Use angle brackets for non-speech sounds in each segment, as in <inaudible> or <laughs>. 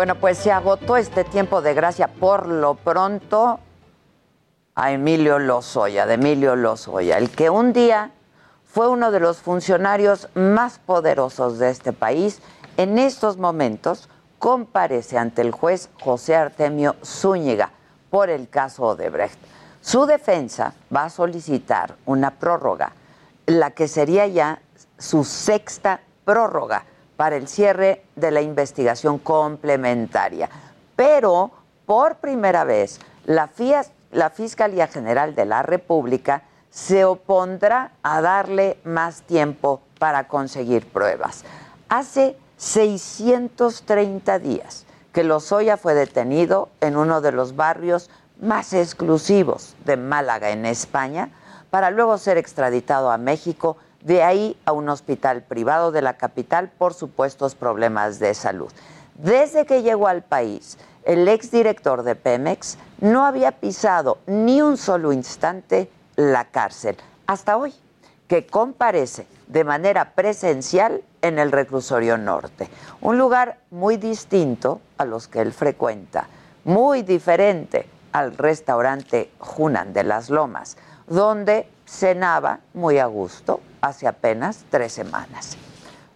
Bueno, pues se agotó este tiempo de gracia por lo pronto a Emilio Lozoya, de Emilio Lozoya, el que un día fue uno de los funcionarios más poderosos de este país, en estos momentos comparece ante el juez José Artemio Zúñiga por el caso Odebrecht. Su defensa va a solicitar una prórroga, la que sería ya su sexta prórroga para el cierre de la investigación complementaria. Pero por primera vez, la, la Fiscalía General de la República se opondrá a darle más tiempo para conseguir pruebas. Hace 630 días que Lozoya fue detenido en uno de los barrios más exclusivos de Málaga, en España, para luego ser extraditado a México de ahí a un hospital privado de la capital por supuestos problemas de salud. Desde que llegó al país, el exdirector de Pemex no había pisado ni un solo instante la cárcel, hasta hoy, que comparece de manera presencial en el reclusorio norte, un lugar muy distinto a los que él frecuenta, muy diferente al restaurante Junan de las Lomas, donde cenaba muy a gusto hace apenas tres semanas.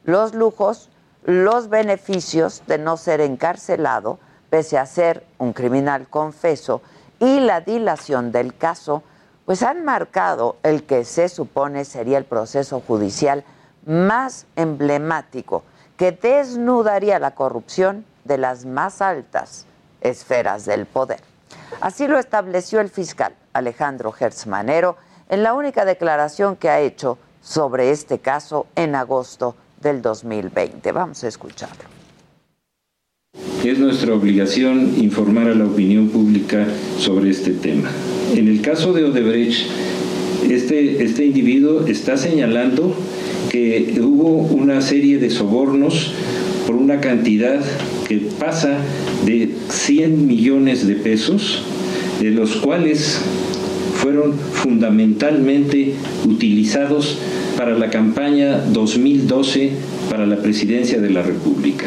Los lujos, los beneficios de no ser encarcelado, pese a ser un criminal confeso, y la dilación del caso, pues han marcado el que se supone sería el proceso judicial más emblemático que desnudaría la corrupción de las más altas esferas del poder. Así lo estableció el fiscal Alejandro Hertzmanero en la única declaración que ha hecho sobre este caso en agosto del 2020. Vamos a escucharlo. Es nuestra obligación informar a la opinión pública sobre este tema. En el caso de Odebrecht, este, este individuo está señalando que hubo una serie de sobornos por una cantidad que pasa de 100 millones de pesos, de los cuales fueron fundamentalmente utilizados para la campaña 2012 para la presidencia de la República.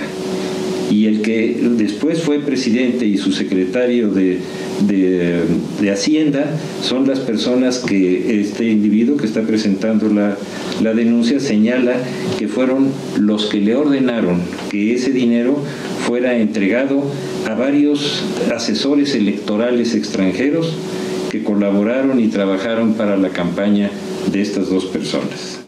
Y el que después fue presidente y su secretario de, de, Hacienda son las personas que este individuo que está presentando la, la denuncia señala que fueron los que le ordenaron que ese dinero fuera entregado a varios asesores electorales extranjeros colaboraron y trabajaron para la campaña de estas dos personas.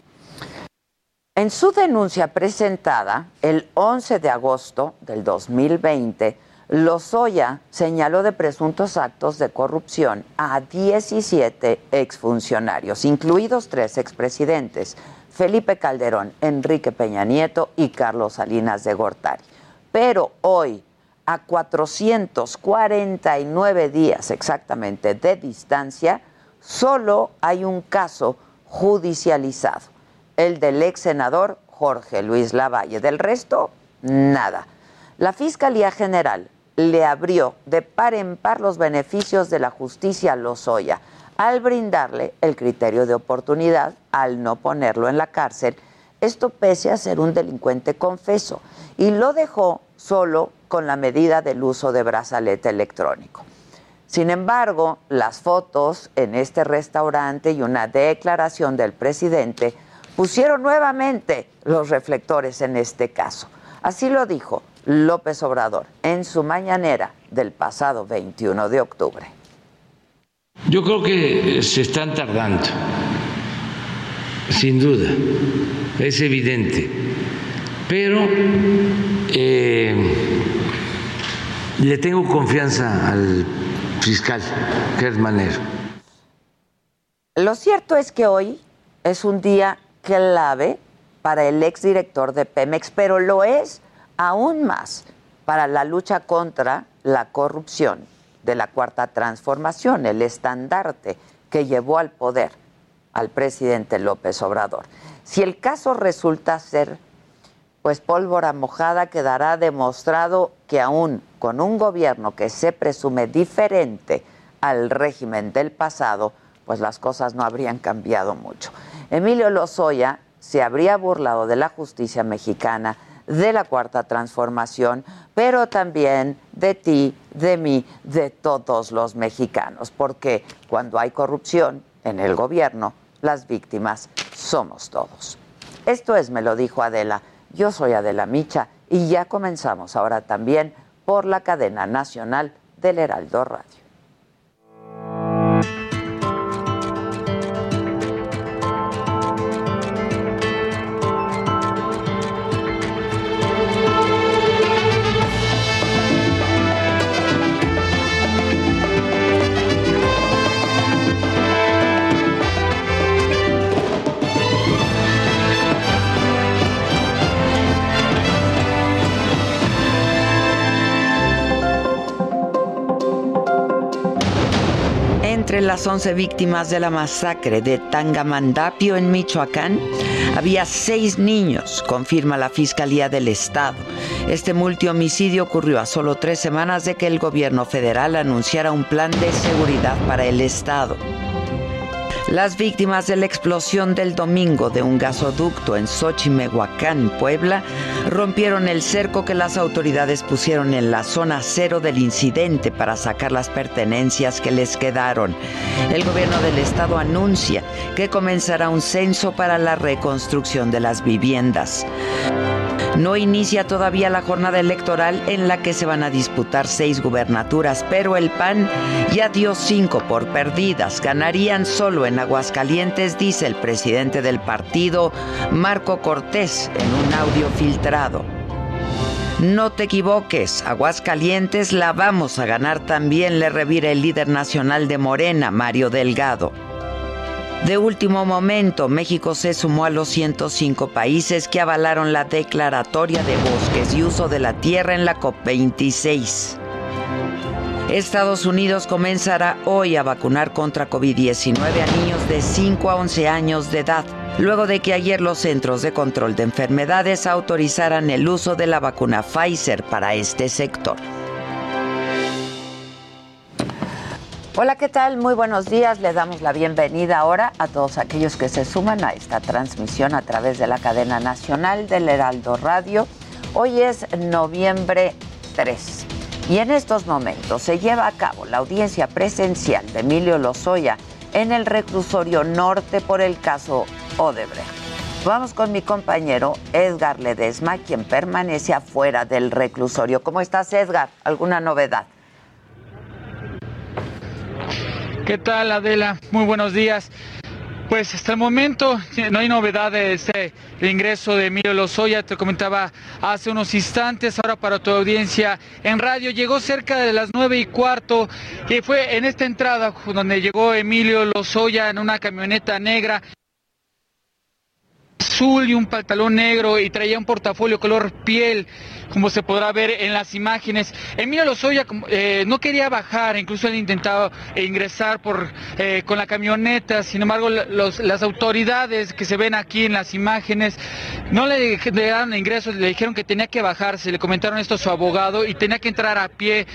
En su denuncia presentada el 11 de agosto del 2020, Lozoya señaló de presuntos actos de corrupción a 17 exfuncionarios, incluidos tres expresidentes, Felipe Calderón, Enrique Peña Nieto y Carlos Salinas de Gortari. Pero hoy, a 449 días exactamente de distancia, solo hay un caso judicializado, el del ex senador Jorge Luis Lavalle. Del resto, nada. La Fiscalía General le abrió de par en par los beneficios de la justicia a Lozoya al brindarle el criterio de oportunidad al no ponerlo en la cárcel, esto pese a ser un delincuente confeso, y lo dejó solo con la medida del uso de brazalete electrónico. Sin embargo, las fotos en este restaurante y una declaración del presidente pusieron nuevamente los reflectores en este caso. Así lo dijo López Obrador en su mañanera del pasado 21 de octubre. Yo creo que se están tardando, sin duda, es evidente, pero eh, Le tengo confianza al fiscal Manero. Lo cierto es que hoy es un día clave para el exdirector de Pemex, pero lo es aún más para la lucha contra la corrupción de la Cuarta Transformación, el estandarte que llevó al poder al presidente López Obrador. Si el caso resulta ser pues pólvora mojada, quedará demostrado que aún con un gobierno que se presume diferente al régimen del pasado, pues las cosas no habrían cambiado mucho. Emilio Lozoya se habría burlado de la justicia mexicana, de la cuarta transformación, pero también de ti, de mí, de todos los mexicanos, porque cuando hay corrupción en el gobierno, las víctimas somos todos. Esto es, me lo dijo Adela. Yo soy Adela Micha y ya comenzamos ahora también por la cadena nacional del Heraldo Radio. Entre las 11 víctimas de la masacre de Tangamandapio en Michoacán, había seis niños, confirma la Fiscalía del Estado. Este multihomicidio ocurrió a solo tres semanas de que el gobierno federal anunciara un plan de seguridad para el Estado. Las víctimas de la explosión del domingo de un gasoducto en Xochimehuacán, Puebla, rompieron el cerco que las autoridades pusieron en la zona cero del incidente para sacar las pertenencias que les quedaron. El gobierno del estado anuncia que comenzará un censo para la reconstrucción de las viviendas. No inicia todavía la jornada electoral en la que se van a disputar seis gubernaturas, pero el PAN ya dio cinco por perdidas. Ganarían solo en Aguascalientes, dice el presidente del partido, Marco Cortés, en un audio filtrado. No te equivoques, Aguascalientes la vamos a ganar también, le revira el líder nacional de Morena, Mario Delgado. De último momento, México se sumó a los 105 países que avalaron la declaratoria de bosques y uso de la tierra en la COP26. Estados Unidos comenzará hoy a vacunar contra COVID-19 a niños de 5 a 11 años de edad, luego de que ayer los Centros de Control de Enfermedades autorizaran el uso de la vacuna Pfizer para este sector. Hola, ¿qué tal? Muy buenos días. Le damos la bienvenida ahora a todos aquellos que se suman a esta transmisión a través de la cadena nacional del Heraldo Radio. Hoy es noviembre 3 y en estos momentos se lleva a cabo la audiencia presencial de Emilio Lozoya en el reclusorio norte por el caso Odebrecht. Vamos con mi compañero Edgar Ledesma, quien permanece afuera del reclusorio. ¿Cómo estás, Edgar? ¿Alguna novedad? ¿Qué tal, Adela? Muy buenos días. Pues hasta el momento no hay novedades de el ingreso de Emilio Lozoya, te comentaba hace unos instantes, ahora para tu audiencia en radio, llegó cerca de las nueve y cuarto, y fue en esta entrada donde llegó Emilio Lozoya en una camioneta negra azul y un pantalón negro y traía un portafolio color piel como se podrá ver en las imágenes. Emilio Lozoya eh, no quería bajar, incluso él intentaba ingresar por, eh, con la camioneta, sin embargo las autoridades que se ven aquí en las imágenes no le, le ingresos, le dijeron que tenía que bajarse, le comentaron esto a su abogado y tenía que entrar a pie.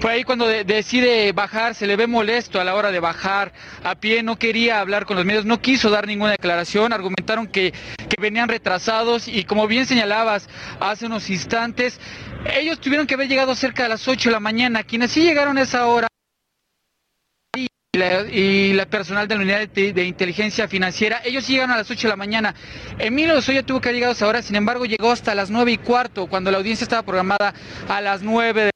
Fue ahí cuando decide bajar, se le ve molesto a la hora de bajar a pie, no quería hablar con los medios, no quiso dar ninguna declaración, argumentaron que venían retrasados y como bien señalabas hace unos instantes, ellos tuvieron que haber llegado cerca de las 8 de la mañana. Quienes sí llegaron a esa hora y la, personal de la unidad de, inteligencia financiera, ellos sí llegaron a las 8 de la mañana. Emilio Lozoya tuvo que haber llegado a esa hora, sin embargo llegó hasta las 9 y cuarto, cuando la audiencia estaba programada a las 9 de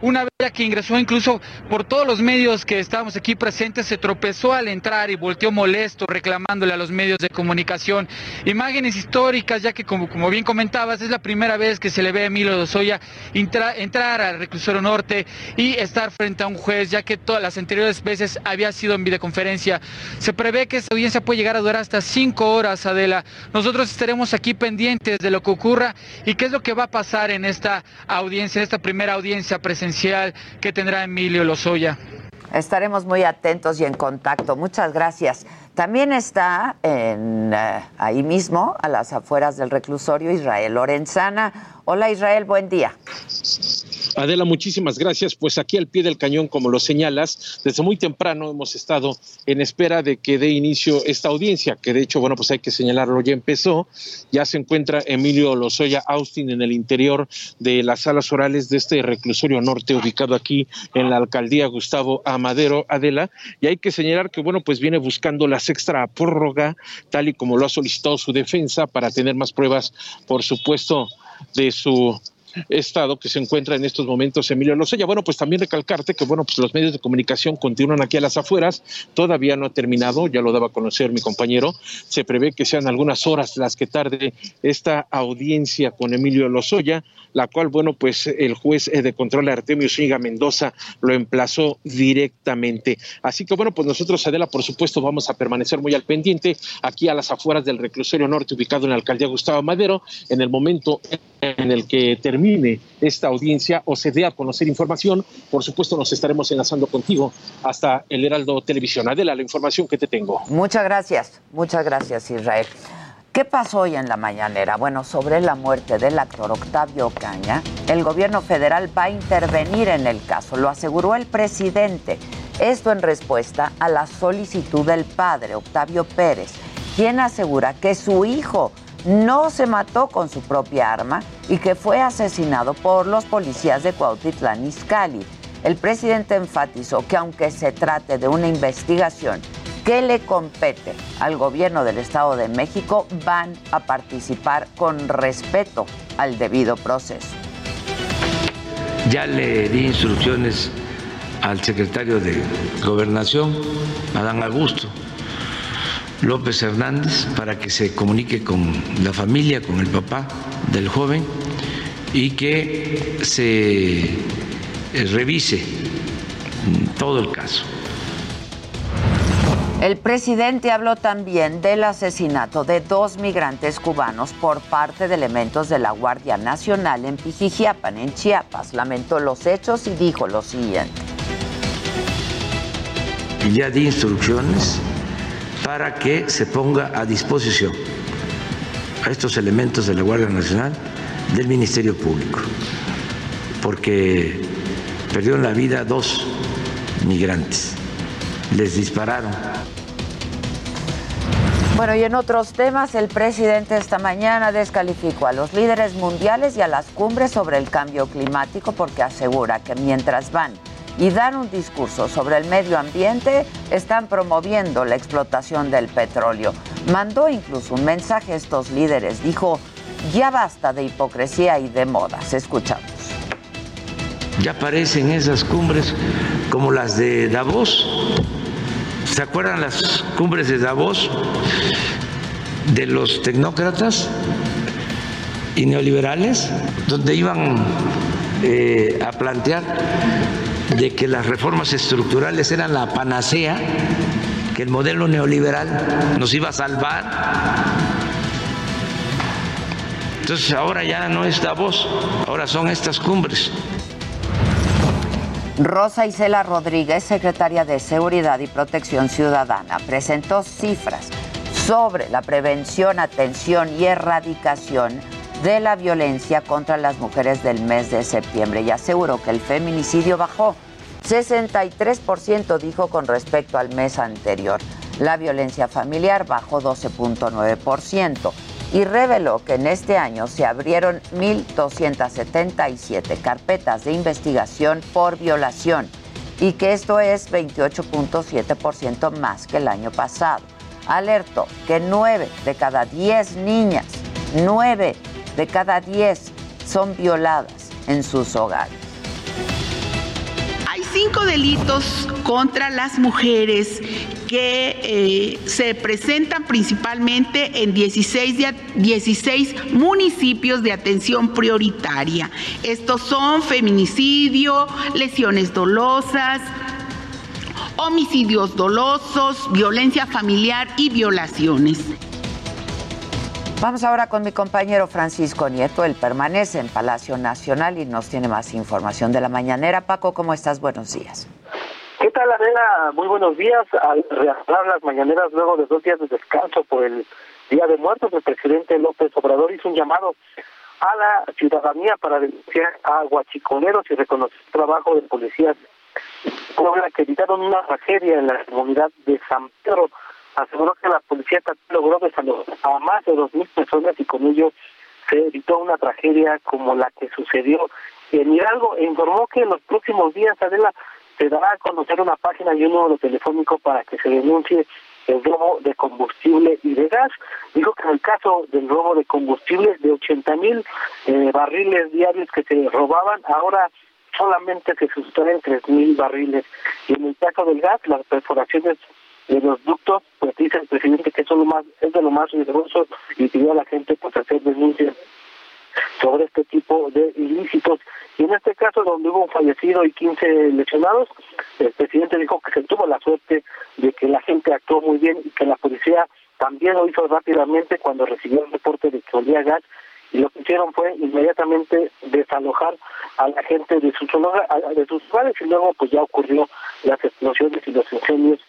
una vez que ingresó incluso por todos los medios que estábamos aquí presentes, se tropezó al entrar y volteó molesto reclamándole a los medios de comunicación. Imágenes históricas, ya que como, bien comentabas, es la primera vez que se le ve a Emilio Lozoya entrar al reclusorio norte y estar frente a un juez, ya que todas las anteriores veces había sido en videoconferencia. Se prevé que esta audiencia puede llegar a durar hasta cinco horas, Adela. Nosotros estaremos aquí pendientes de lo que ocurra y qué es lo que va a pasar en esta audiencia, en esta primera audiencia presencial que tendrá Emilio Lozoya. Estaremos muy atentos y en contacto. Muchas gracias. También está en, eh, ahí mismo, a las afueras del reclusorio, Israel Lorenzana. Hola Israel, buen día. Adela, muchísimas gracias. Pues aquí al pie del cañón, como lo señalas, desde muy temprano hemos estado en espera de que dé inicio esta audiencia, que de hecho, bueno, pues hay que señalarlo, ya empezó. Ya se encuentra Emilio Lozoya Austin en el interior de las salas orales de este reclusorio norte, ubicado aquí en la alcaldía Gustavo Amadero, Adela. Y hay que señalar que, bueno, pues viene buscando la sexta prórroga, tal y como lo ha solicitado su defensa, para tener más pruebas, por supuesto, de su estado que se encuentra en estos momentos Emilio Lozoya. Bueno, pues también recalcarte que bueno, pues los medios de comunicación continúan aquí a las afueras, todavía no ha terminado, ya lo daba a conocer mi compañero, se prevé que sean algunas horas las que tarde esta audiencia con Emilio Lozoya, la cual, bueno, pues el juez de control Artemio Zúñiga Mendoza lo emplazó directamente. Así que bueno, pues nosotros, Adela, por supuesto, vamos a permanecer muy al pendiente aquí a las afueras del reclusorio norte ubicado en la alcaldía Gustavo Madero, en el momento en el que termine esta audiencia o se dé a conocer información, por supuesto nos estaremos enlazando contigo hasta el Heraldo Televisión. Adela, la información que te tengo. Muchas gracias, muchas gracias Israel. ¿Qué pasó hoy en la mañanera? Bueno, sobre la muerte del actor Octavio Caña, el gobierno federal va a intervenir en el caso, lo aseguró el presidente. Esto en respuesta a la solicitud del padre, Octavio Pérez, quien asegura que su hijo no se mató con su propia arma y que fue asesinado por los policías de Cuautitlán Izcalli. El presidente enfatizó que aunque se trate de una investigación que le compete al gobierno del Estado de México, van a participar con respeto al debido proceso. Ya le di instrucciones al secretario de Gobernación, Adán Augusto, López Hernández para que se comunique con la familia, con el papá del joven y que se eh, revise todo el caso. El presidente habló también del asesinato de dos migrantes cubanos por parte de elementos de la Guardia Nacional en Pijijiapan, en Chiapas. Lamentó los hechos y dijo lo siguiente. Ya di instrucciones para que se ponga a disposición a estos elementos de la Guardia Nacional del Ministerio Público, porque perdieron la vida dos migrantes, les dispararon. Bueno, y en otros temas, el presidente esta mañana descalificó a los líderes mundiales y a las cumbres sobre el cambio climático porque asegura que mientras van y dan un discurso sobre el medio ambiente, están promoviendo la explotación del petróleo. Mandó incluso un mensaje a estos líderes. Dijo, ya basta de hipocresía y de modas. Escuchamos. Ya aparecen esas cumbres como las de Davos. ¿Se acuerdan las cumbres de Davos de los tecnócratas y neoliberales? Donde iban eh, a plantear de que las reformas estructurales eran la panacea, que el modelo neoliberal nos iba a salvar. Entonces ahora ya no es Davos, ahora son estas cumbres. Rosa Isela Rodríguez, secretaria de Seguridad y Protección Ciudadana, presentó cifras sobre la prevención, atención y erradicación de la violencia contra las mujeres del mes de septiembre y aseguró que el feminicidio bajó 63%, dijo con respecto al mes anterior. La violencia familiar bajó 12.9% y reveló que en este año se abrieron 1.277 carpetas de investigación por violación y que esto es 28.7% más que el año pasado. Alertó que 9 de cada 10 niñas, 9 de cada 10 son violadas en sus hogares. cinco delitos contra las mujeres que eh, se presentan principalmente en 16, 16 municipios de atención prioritaria. Estos son feminicidio, lesiones dolosas, homicidios dolosos, violencia familiar y violaciones. Vamos ahora con mi compañero Francisco Nieto. Él permanece en Palacio Nacional y nos tiene más información de la mañanera. Paco, ¿cómo estás? Buenos días. ¿Qué tal, Adela? Muy buenos días. Al reanudar las mañaneras luego de dos días de descanso por el Día de Muertos, el presidente López Obrador hizo un llamado a la ciudadanía para denunciar a guachiconeros y reconocer el trabajo de policías que evitaron una tragedia en la comunidad de San Pedro aseguró que la policía logró desalojar a más de dos mil personas y con ello se evitó una tragedia como la que sucedió en Hidalgo e informó que en los próximos días Adela se dará a conocer una página y un número telefónico para que se denuncie el robo de combustible y de gas. Dijo que en el caso del robo de combustible de 80 mil eh, barriles diarios que se robaban, ahora solamente se sustraen tres mil barriles. Y en el caso del gas, las perforaciones de los ductos, pues dice el presidente que eso lo más, es de lo más riesgoso y pidió a la gente pues hacer denuncias sobre este tipo de ilícitos. Y en este caso, donde hubo un fallecido y 15 lesionados, el presidente dijo que se tuvo la suerte de que la gente actuó muy bien y que la policía también lo hizo rápidamente cuando recibió el reporte de que olía gas y lo que hicieron fue inmediatamente desalojar a la gente de sus, de sus hogares y luego pues ya ocurrió las explosiones y los incendios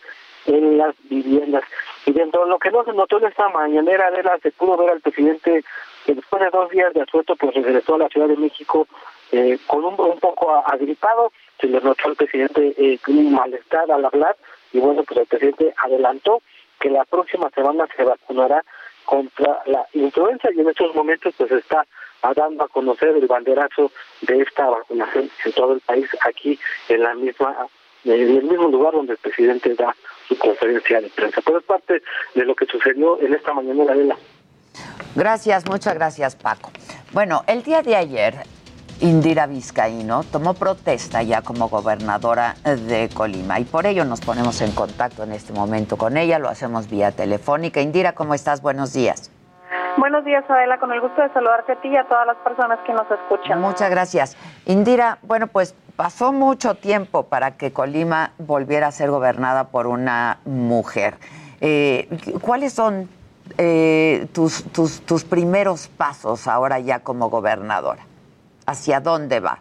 en las viviendas. Y dentro de lo que no se notó en esta mañanera, de se pudo ver al presidente que después de dos días de asueto, pues regresó a la Ciudad de México eh, con un, un poco agripado, se le notó al presidente eh, un malestar al hablar, y bueno, pues el presidente adelantó que la próxima semana se vacunará contra la influenza. Y en estos momentos pues está dando a conocer el banderazo de esta vacunación en todo el país aquí en la misma en el mismo lugar donde el presidente da su conferencia de prensa. Pero es parte de lo que sucedió en esta mañana, Adela. Gracias, muchas gracias, Paco. Bueno, el día de ayer, Indira Vizcaíno tomó protesta ya como gobernadora de Colima y por ello nos ponemos en contacto en este momento con ella, lo hacemos vía telefónica. Indira, ¿cómo estás? Buenos días. Buenos días, Adela, con el gusto de saludarte a ti y a todas las personas que nos escuchan. Muchas gracias. Indira, bueno, pues pasó mucho tiempo para que Colima volviera a ser gobernada por una mujer. Eh, ¿Cuáles son eh, tus, tus, tus primeros pasos ahora ya como gobernadora? ¿Hacia dónde va?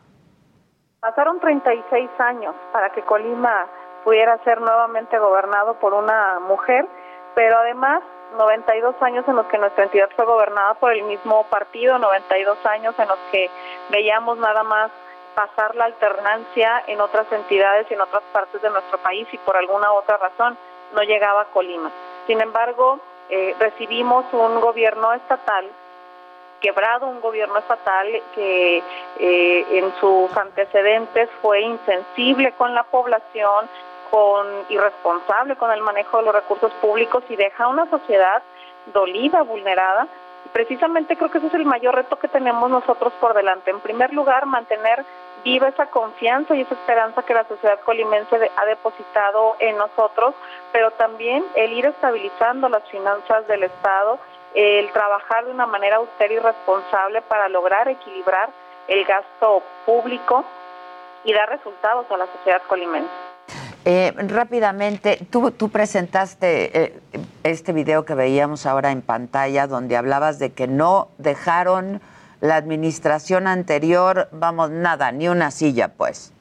Pasaron 36 años para que Colima pudiera ser nuevamente gobernado por una mujer, pero además 92 años en los que nuestra entidad fue gobernada por el mismo partido, 92 años en los que veíamos nada más pasar la alternancia en otras entidades y en otras partes de nuestro país y por alguna otra razón no llegaba a Colima. Sin embargo, eh, recibimos un gobierno estatal quebrado un gobierno estatal que eh, en sus antecedentes fue insensible con la población, con irresponsable con el manejo de los recursos públicos y deja una sociedad dolida, vulnerada. precisamente creo que ese es el mayor reto que tenemos nosotros por delante. En primer lugar, mantener viva esa confianza y esa esperanza que la sociedad colimense ha depositado en nosotros, pero también el ir estabilizando las finanzas del Estado, el trabajar de una manera austera y responsable para lograr equilibrar el gasto público y dar resultados a la sociedad colimense. Eh, rápidamente, tú, tú presentaste eh, este video que veíamos ahora en pantalla donde hablabas de que no dejaron la administración anterior, vamos, nada, ni una silla, pues.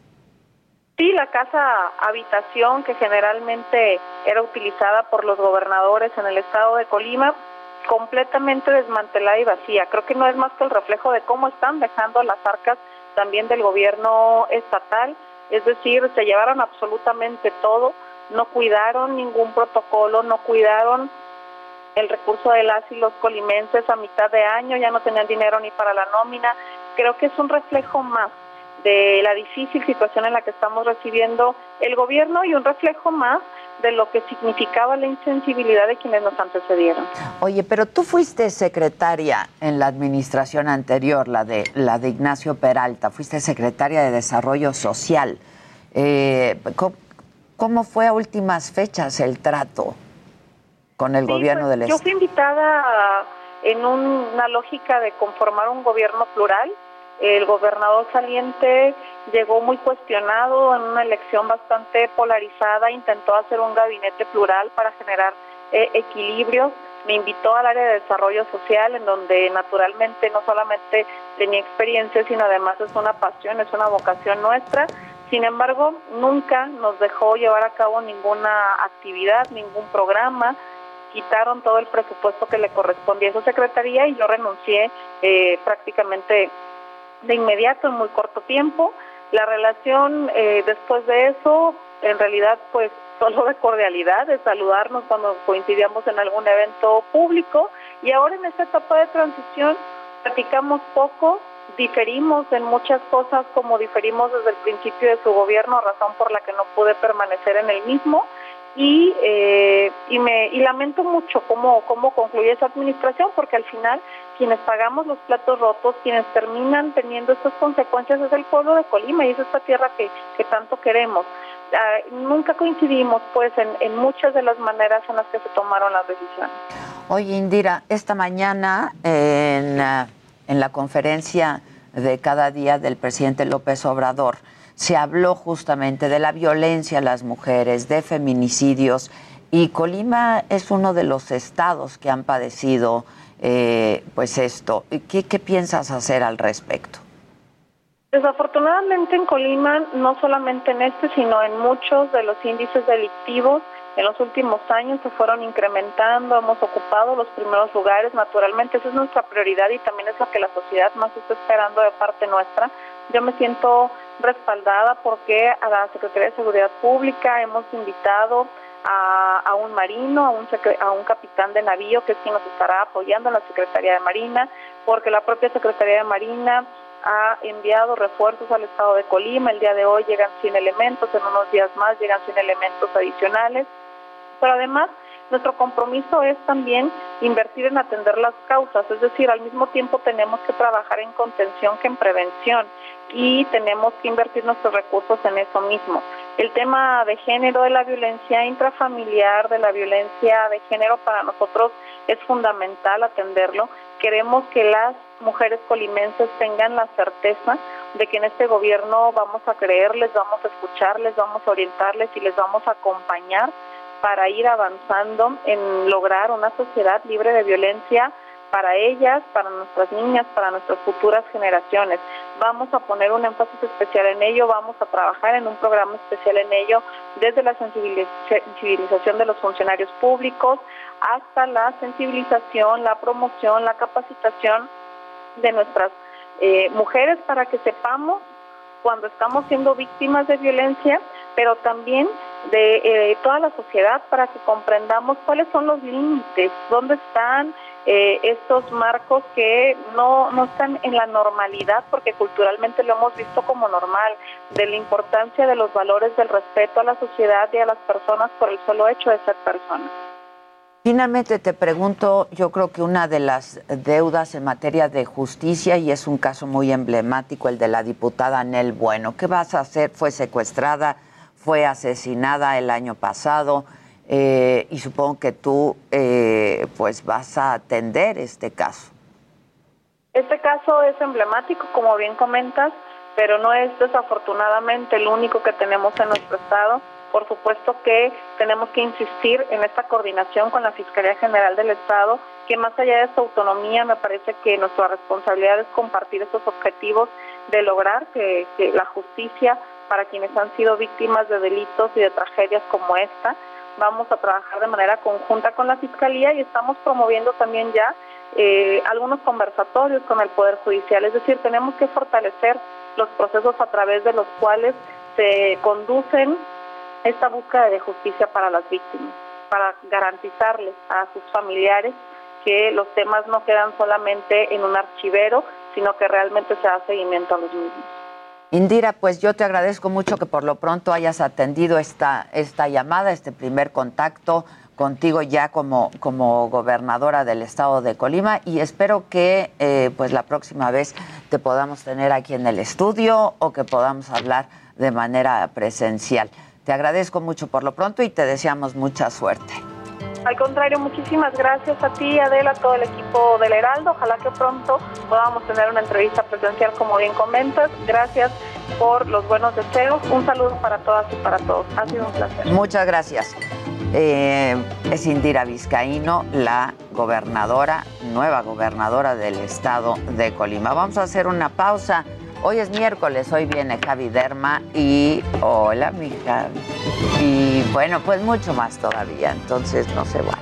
Sí, la casa habitación que generalmente era utilizada por los gobernadores en el estado de Colima, completamente desmantelada y vacía. Creo que no es más que el reflejo de cómo están dejando las arcas también del gobierno estatal, es decir, se llevaron absolutamente todo, no cuidaron ningún protocolo, no cuidaron el recurso de las y los colimenses a mitad de año, ya no tenían dinero ni para la nómina. Creo que es un reflejo más de la difícil situación en la que estamos recibiendo el gobierno y un reflejo más de lo que significaba la insensibilidad de quienes nos antecedieron. Oye, pero tú fuiste secretaria en la administración anterior, la de la de Ignacio Peralta, fuiste secretaria de Desarrollo Social. Eh, ¿cómo, fue a últimas fechas el trato con el gobierno pues, del Estado? Yo fui invitada en una lógica de conformar un gobierno plural. El gobernador saliente llegó muy cuestionado en una elección bastante polarizada, intentó hacer un gabinete plural para generar eh, equilibrio me invitó al área de desarrollo social en donde naturalmente no solamente tenía experiencia, sino además es una pasión, es una vocación nuestra. Sin embargo, nunca nos dejó llevar a cabo ninguna actividad, ningún programa. Quitaron todo el presupuesto que le correspondía a esa secretaría y yo renuncié eh, prácticamente de inmediato, en muy corto tiempo. La relación eh, después de eso, en realidad, pues <laughs> solo de cordialidad, de saludarnos cuando coincidíamos en algún evento público y ahora en esta etapa de transición platicamos poco, diferimos en muchas cosas como diferimos desde el principio de su gobierno, razón por la que no pude permanecer en el mismo y, eh, y, me, y lamento mucho cómo, cómo concluye esa administración porque al final quienes pagamos los platos rotos, quienes terminan teniendo estas consecuencias es el pueblo de Colima y es esta tierra que, que tanto queremos. Ah, nunca coincidimos pues en, muchas de las maneras en las que se tomaron las decisiones. Oye, Indira, esta mañana en, ah, en la conferencia de cada día del presidente López Obrador se habló justamente de la violencia a las mujeres, de feminicidios, y Colima es uno de los estados que han padecido eh, pues esto. ¿Qué, ¿Qué piensas hacer al respecto? Desafortunadamente en Colima, no solamente en este, sino en muchos de los índices delictivos, en los últimos años se fueron incrementando, hemos ocupado los primeros lugares, naturalmente esa es nuestra prioridad y también es lo que la sociedad más está esperando de parte nuestra. Yo me siento respaldada porque a la Secretaría de Seguridad Pública hemos invitado a, un marino, a un, a un capitán de navío que es quien nos estará apoyando en la Secretaría de Marina, porque la propia Secretaría de Marina ha enviado refuerzos al estado de Colima. El día de hoy llegan 100 elementos, en unos días más llegan 100 elementos adicionales. Pero además, nuestro compromiso es también invertir en atender las causas, es decir, al mismo tiempo tenemos que trabajar en contención que en prevención y tenemos que invertir nuestros recursos en eso mismo. El tema de género, de la violencia intrafamiliar, de la violencia de género para nosotros es fundamental atenderlo. Queremos que las mujeres colimenses tengan la certeza de que en este gobierno vamos a creerles, vamos a escucharles, vamos a orientarles y les vamos a acompañar para ir avanzando en lograr una sociedad libre de violencia para ellas, para nuestras niñas, para nuestras futuras generaciones. Vamos a poner un énfasis especial en ello, vamos a trabajar en un programa especial en ello, desde la sensibilización de los funcionarios públicos hasta la sensibilización, la promoción, la capacitación de nuestras eh, mujeres para que sepamos cuando estamos siendo víctimas de violencia, pero también de eh, toda la sociedad para que comprendamos cuáles son los límites, dónde están eh, estos marcos que no, no están en la normalidad, porque culturalmente lo hemos visto como normal, de la importancia de los valores del respeto a la sociedad y a las personas por el solo hecho de ser personas. Finalmente te pregunto, yo creo que una de las deudas en materia de justicia, y es un caso muy emblemático, el de la diputada Nel Bueno, ¿qué vas a hacer? Fue secuestrada, fue asesinada el año pasado, eh, y supongo que tú eh, pues vas a atender este caso. Este caso es emblemático, como bien comentas, pero no es desafortunadamente el único que tenemos en nuestro estado por supuesto que tenemos que insistir en esta coordinación con la Fiscalía General del Estado, que más allá de su autonomía, me parece que nuestra responsabilidad es compartir estos objetivos de lograr que, la justicia para quienes han sido víctimas de delitos y de tragedias como esta. Vamos a trabajar de manera conjunta con la Fiscalía y estamos promoviendo también ya eh, algunos conversatorios con el Poder Judicial. Es decir, tenemos que fortalecer los procesos a través de los cuales se conducen esta búsqueda de justicia para las víctimas, para garantizarles a sus familiares que los temas no quedan solamente en un archivero, sino que realmente se da seguimiento a los mismos. Indira, pues yo te agradezco mucho que por lo pronto hayas atendido esta, esta llamada, este primer contacto contigo ya como, como gobernadora del estado de Colima y espero que eh, pues la próxima vez te podamos tener aquí en el estudio o que podamos hablar de manera presencial. Te agradezco mucho por lo pronto y te deseamos mucha suerte. Al contrario, muchísimas gracias a ti, Adela, a todo el equipo del Heraldo. Ojalá que pronto podamos tener una entrevista presencial, como bien comentas. Gracias por los buenos deseos. Un saludo para todas y para todos. Ha sido un placer. Muchas gracias. Eh, es Indira Vizcaíno, la gobernadora, nueva gobernadora del estado de Colima. Vamos a hacer una pausa. Hoy es miércoles, hoy viene Javi Derma y hola mi. Y bueno, pues mucho más todavía, entonces no se vayan.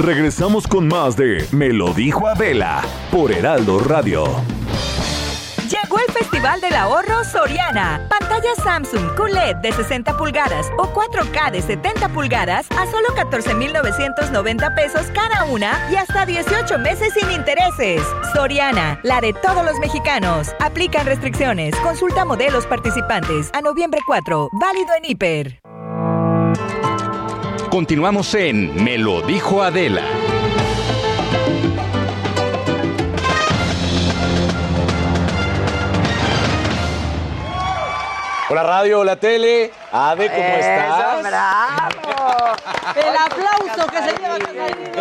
Regresamos con más de Me lo dijo Adela por Heraldo Radio. Llegó el Festival del Ahorro Soriana. Pantalla Samsung QLED de 60 pulgadas o 4K de 70 pulgadas a solo 14,990 pesos cada una y hasta 18 meses sin intereses. Soriana, la de todos los mexicanos. Aplican restricciones. Consulta modelos participantes a noviembre 4. Válido en hiper. Continuamos en Me lo dijo Adela. Hola radio, hola tele. Ade, ¿cómo Eso, estás? bravo. El aplauso que se lleva Casarín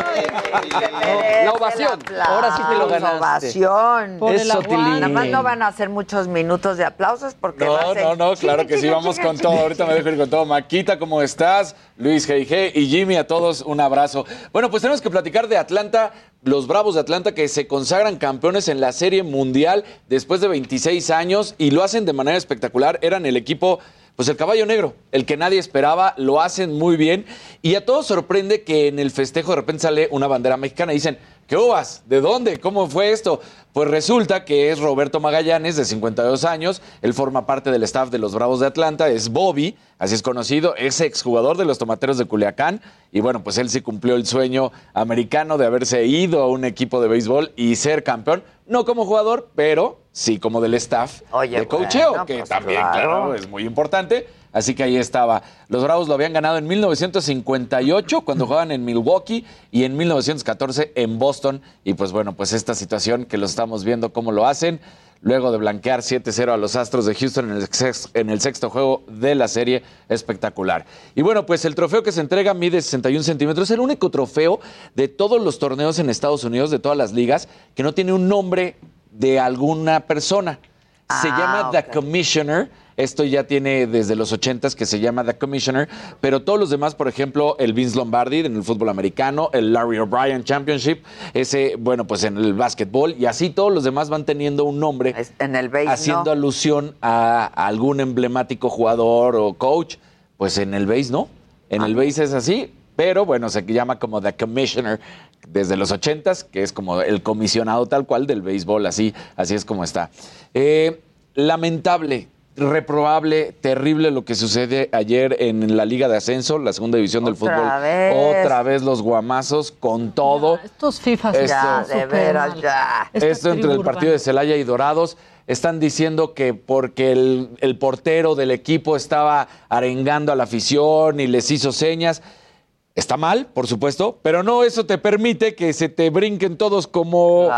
La ovación. Ahora sí te lo ganaste. Ovación. Por el Eso, aguante. Tilín. Nada más no van a hacer muchos minutos de aplausos porque va No, a ser... no, no, claro que sí, vamos con todo. Ahorita me dejo ir con todo. Maquita, ¿cómo estás? Luis G.I.G. y Jimmy, a todos un abrazo. Bueno, pues tenemos que platicar de Atlanta, los Bravos de Atlanta que se consagran campeones en la Serie Mundial después de 26 años y lo hacen de manera espectacular. Eran el equipo pues el caballo negro, el que nadie esperaba, lo hacen muy bien. Y a todos sorprende que en el festejo de repente sale una bandera mexicana y dicen, ¿qué uvas? ¿De dónde? ¿Cómo fue esto? Pues resulta que es Roberto Magallanes, de 52 años. Él forma parte del staff de los Bravos de Atlanta, es Bobby, así es conocido, es exjugador de los Tomateros de Culiacán. Y bueno, pues él sí cumplió el sueño americano de haberse ido a un equipo de béisbol y ser campeón. No como jugador, pero sí como del staff de coacheo, bueno, que pues también, claro. claro, es muy importante. Así que ahí estaba. Los Bravos lo habían ganado en 1958 cuando jugaban en Milwaukee y en 1914 en Boston. Y pues bueno, pues esta situación que lo estamos viendo cómo lo hacen. Luego de blanquear 7-0 a los Astros de Houston en el, sex- en el sexto juego de la serie, espectacular. Y bueno, pues el trofeo que se entrega mide 61 centímetros. Es el único trofeo de todos los torneos en Estados Unidos, de todas las ligas, que no tiene un nombre de alguna persona. Se Ah, llama. The Commissioner. Esto ya tiene desde los 80s que se llama The Commissioner, pero todos los demás, por ejemplo, el Vince Lombardi en el fútbol americano, el Larry O'Brien Championship, ese, bueno, pues en el básquetbol, y así todos los demás van teniendo un nombre En el béis, haciendo no. alusión a algún emblemático jugador o coach. Pues en el base no, en Ah. el base es así, pero bueno, se llama como The Commissioner desde los 80s, que es como el comisionado tal cual del béisbol, así, así es como está. Eh, lamentable, reprobable, terrible lo que sucede ayer en la Liga de Ascenso, la segunda división del Otra fútbol. vez. Otra vez los guamazos con todo. Estos FIFAs Esto- ya, de veras, ya. Esto entre el partido de Celaya y Dorados. Están diciendo que porque el, el portero del equipo estaba arengando a la afición y les hizo señas. Está mal, por supuesto, pero no eso te permite que se te brinquen todos como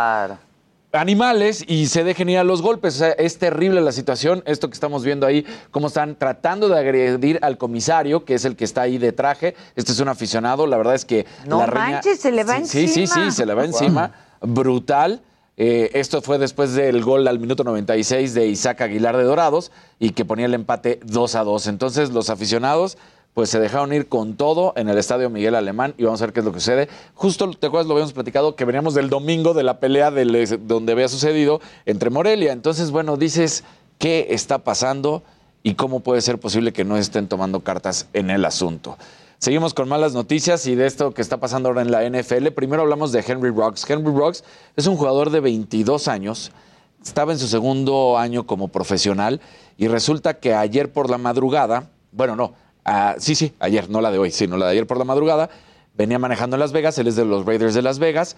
animales y se dejen ir a los golpes. O sea, es terrible la situación, esto que estamos viendo ahí, cómo están tratando de agredir al comisario, que es el que está ahí de traje. Este es un aficionado, la verdad es que No la manches, se le va Sí, Sí, sí, encima. sí, se le va encima. Brutal. Eh, esto fue después del gol al minuto 96 de Isaac Aguilar de Dorados y que ponía el empate 2 a 2. Entonces los aficionados pues se dejaron ir con todo en el estadio Miguel Alemán y vamos a ver qué es lo que sucede. Justo, ¿te acuerdas? Lo habíamos platicado que veníamos del domingo de la pelea del- donde había sucedido entre Morelia. Entonces, bueno, dices, ¿qué está pasando y cómo puede ser posible que no estén tomando cartas en el asunto? Seguimos con malas noticias y de esto que está pasando ahora en la NFL. Primero hablamos de Henry Rocks. Henry Rocks es un jugador de 22 años, estaba en su segundo año como profesional y resulta que ayer por la madrugada, bueno, no, ah, sí, sí, ayer, no la de hoy, sino la de ayer por la madrugada, venía manejando en Las Vegas, él es de los Raiders de Las Vegas,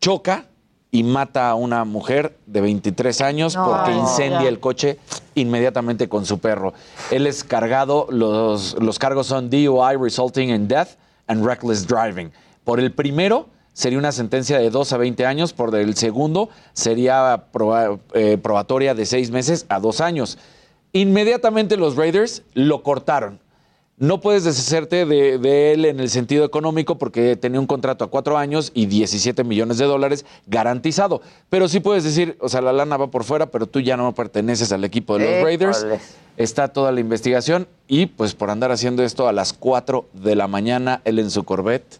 choca y mata a una mujer de 23 años No. porque incendia el coche inmediatamente con su perro. Él es cargado, los, los cargos son DUI resulting in death and reckless driving. Por el primero sería una sentencia de 2 a 20 años, por el segundo sería proba- eh, probatoria de 6 meses a 2 años. Inmediatamente los Raiders lo cortaron. No puedes deshacerte de, de él en el sentido económico porque tenía un contrato a cuatro años y 17 millones de dólares garantizado. Pero sí puedes decir, o sea, la lana va por fuera, pero tú ya no perteneces al equipo de los Raiders. Está toda la investigación y pues por andar haciendo esto a las 4 de la mañana, él en su Corvette,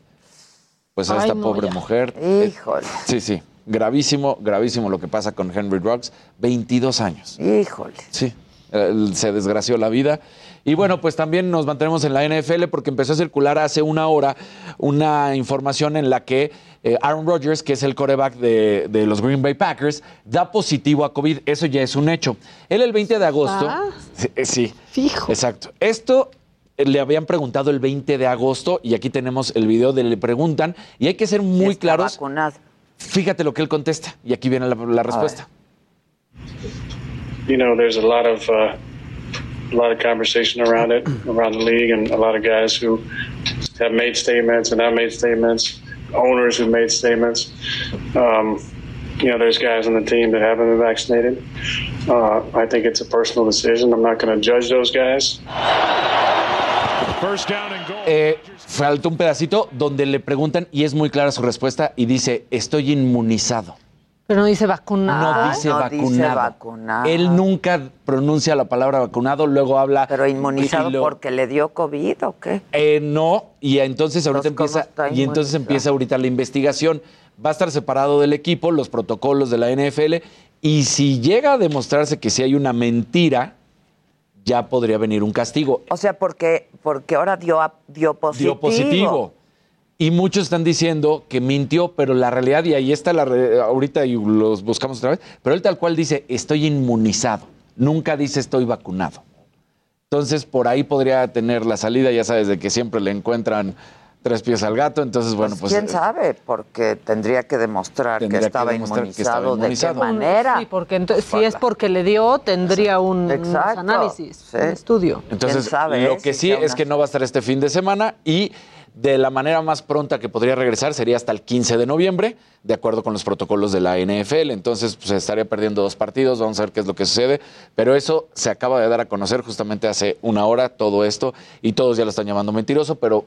pues a Ay, esta no, pobre ya. mujer. eh, Híjole. Sí, sí, gravísimo, gravísimo lo que pasa con Henry Ruggs, 22 años. Híjole. Sí, eh, se desgració la vida. Y bueno, pues también nos mantenemos en la NFL porque empezó a circular hace una hora una información en la que eh, Aaron Rodgers, que es el coreback de, de los Green Bay Packers, da positivo a COVID. Eso ya es un hecho. Él el 20 de agosto... Ah. Sí, eh, Sí, exacto. Esto eh, le habían preguntado el 20 de agosto y aquí tenemos el video de le preguntan y hay que ser muy Está claros. vacunado. Fíjate lo que él contesta y aquí viene la, la respuesta. you know, there's a lot of uh, a lot of conversation around it around the league, and a lot of guys who have made statements and have made statements, owners who made statements. Um, you know, there's guys on the team that haven't been vaccinated. Uh, I think it's a personal decision. I'm not going to judge those guys. Eh, falta un pedacito donde le preguntan y es muy clara su respuesta y dice, estoy inmunizado. Pero no dice vacunado. No dice no vacunado. dice vacunado. Él nunca pronuncia la palabra vacunado, luego habla... Pero inmunizado lo- porque le dio COVID o qué? Eh, no, y entonces ahorita Entonces, ¿cómo empieza y entonces empieza ahorita la investigación. Va a estar separado del equipo, los protocolos de la NFL y si llega a demostrarse que si hay una mentira, ya podría venir un castigo. O sea, porque, porque ahora dio, a- dio positivo. dio positivo. Y muchos están diciendo que mintió, pero la realidad, y ahí está la ahorita y los buscamos otra vez, pero él tal cual dice, estoy inmunizado. Nunca dice estoy vacunado. Entonces, por ahí podría tener la salida, ya sabes, de que siempre le encuentran tres pies al gato. Entonces, bueno, pues. ¿Quién eh, sabe? Porque tendría que demostrar Tendría que que estaba, demostrar que inmunizado, estaba inmunizado. ¿De qué manera? Sí, porque ento- si es porque le dio, tendría un Exacto. análisis, Sí. un estudio. Entonces, sabe, lo eh? que sí es una- que no va a estar este fin de semana y de la manera más pronta que podría regresar sería hasta el 15 de noviembre, de acuerdo con los protocolos de la NFL. Entonces, pues estaría perdiendo dos partidos, vamos a ver qué es lo que sucede. Pero eso se acaba de dar a conocer justamente hace una hora, todo esto, y todos ya lo están llamando mentiroso, pero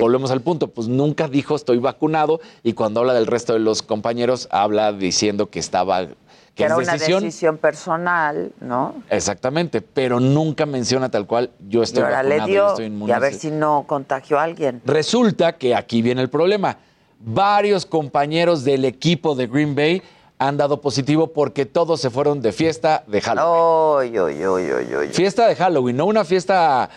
volvemos al punto, pues nunca dijo estoy vacunado y cuando habla del resto de los compañeros, habla diciendo que estaba... Que era una decisión, decisión personal, ¿no? Exactamente, pero nunca menciona tal cual yo Y estoy le yo inmune. y a ver si no contagió a alguien. Resulta que aquí viene el problema. Varios compañeros del equipo de Green Bay han dado positivo porque todos se fueron de fiesta de Halloween. Oy, oy, oy, oy, oy. Fiesta de Halloween, no una fiesta.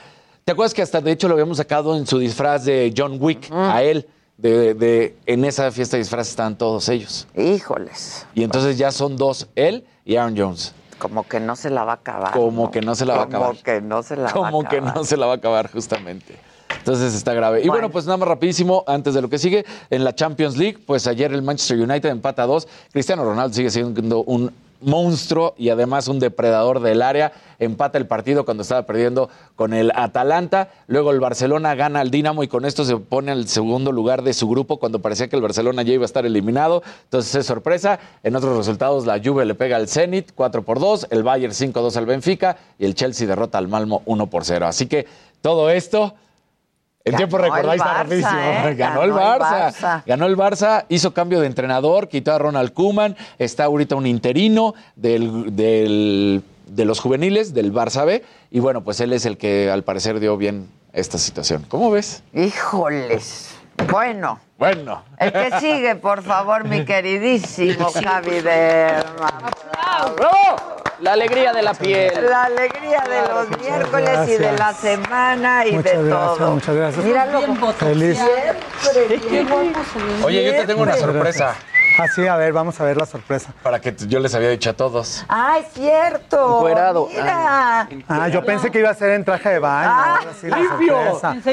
¿Te acuerdas que hasta de hecho lo habíamos sacado en su disfraz de John Wick a él? De, de- en esa fiesta de disfraz estaban todos ellos. Híjoles. Y entonces ya son dos, él y Aaron Jones. Como que no se la va a acabar. Como que no se la va a acabar. Como que no se la va a Como que acabar. no se la va a acabar, justamente. Entonces está grave. Y bueno, pues nada más rapidísimo, antes de lo que sigue, en la Champions League, pues ayer el Manchester United empata a dos. Cristiano Ronaldo sigue siendo un monstruo y además un depredador del área. Empata el partido cuando estaba perdiendo con el Atalanta. Luego el Barcelona gana al Dinamo y con esto se pone al segundo lugar de su grupo cuando parecía que el Barcelona ya iba a estar eliminado. Entonces es sorpresa. En otros resultados, la Juve le pega al Zenit 4 por 2, el Bayern 5-2 al Benfica y el Chelsea derrota al Malmo 1 por 0. Así que todo esto. En Ganó tiempo el ahí está rapidísimo. ¿eh? <laughs> Ganó, el Ganó el Barça. Barça. Ganó el Barça, hizo cambio de entrenador, quitó a Ronald Koeman, está ahorita un interino del, del- de los juveniles del Barça B y bueno, pues él es el que al parecer dio bien esta situación. ¿Cómo ves? Híjoles. Bueno. Bueno. El que sigue, por favor, mi <laughs> queridísimo Javi Berman. La alegría de la piel. La alegría de los miércoles y de la semana y Muchas de gracias, todo. muchas gracias. Míralo, Feliz. siempre bien Oye, yo te tengo una sorpresa. Gracias. Ah, sí, a ver, vamos a ver la sorpresa. Para que yo les había dicho a todos. Ah, es cierto. Encuerado. Mira. Ah, yo pensé que iba a ser en traje de baño. Ah, ¡Limpio!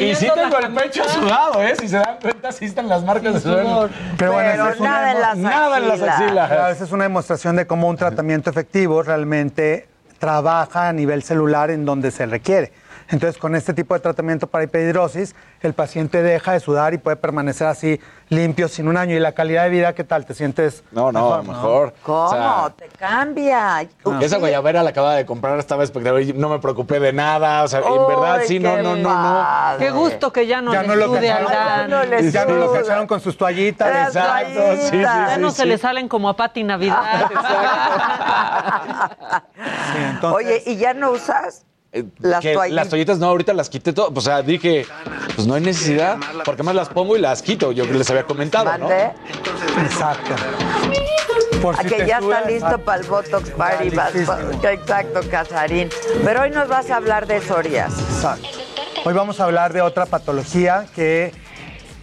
Y sí tengo el pecho sudado, ¿eh? Si se dan cuenta, sí están las marcas de sudor. Pero bueno, Pero es una nada en las Nada en las axilas. axilas. Claro, esa es una demostración de cómo un tratamiento efectivo realmente trabaja a nivel celular en donde se requiere. Entonces, con este tipo de tratamiento para hiperhidrosis, el paciente deja de sudar y puede permanecer así limpio sin un año. ¿Y la calidad de vida qué tal? ¿Te sientes No, no, mejor. ¿Cómo? O sea, ¿Te cambia? Esa guayabera la acababa de comprar, estaba espectacular y no me preocupé de nada. O sea, en verdad, sí, no, no, no, no. Qué gusto que ya no Ya le no lo sude al Dan. no le ya no lo cacharon con sus toallitas. Las Exacto, sí, sí, toallitas. Ya no sí, se sí. le salen como a Pati Navidad. <laughs> Sí, entonces- Oye, ¿y ya no usas Eh, las que toallitas? Las toallitas no, ahorita las quité todo. O sea, dije, pues no hay necesidad. Porque más las pongo y las quito. Yo que les había comentado, ¿no? Exacto. Por A si que te ya suda, está listo para el Botox Party. Vas-. Exacto, Casarín. Pero hoy nos vas a hablar de psoriasis. Exacto. Hoy vamos a hablar de otra patología que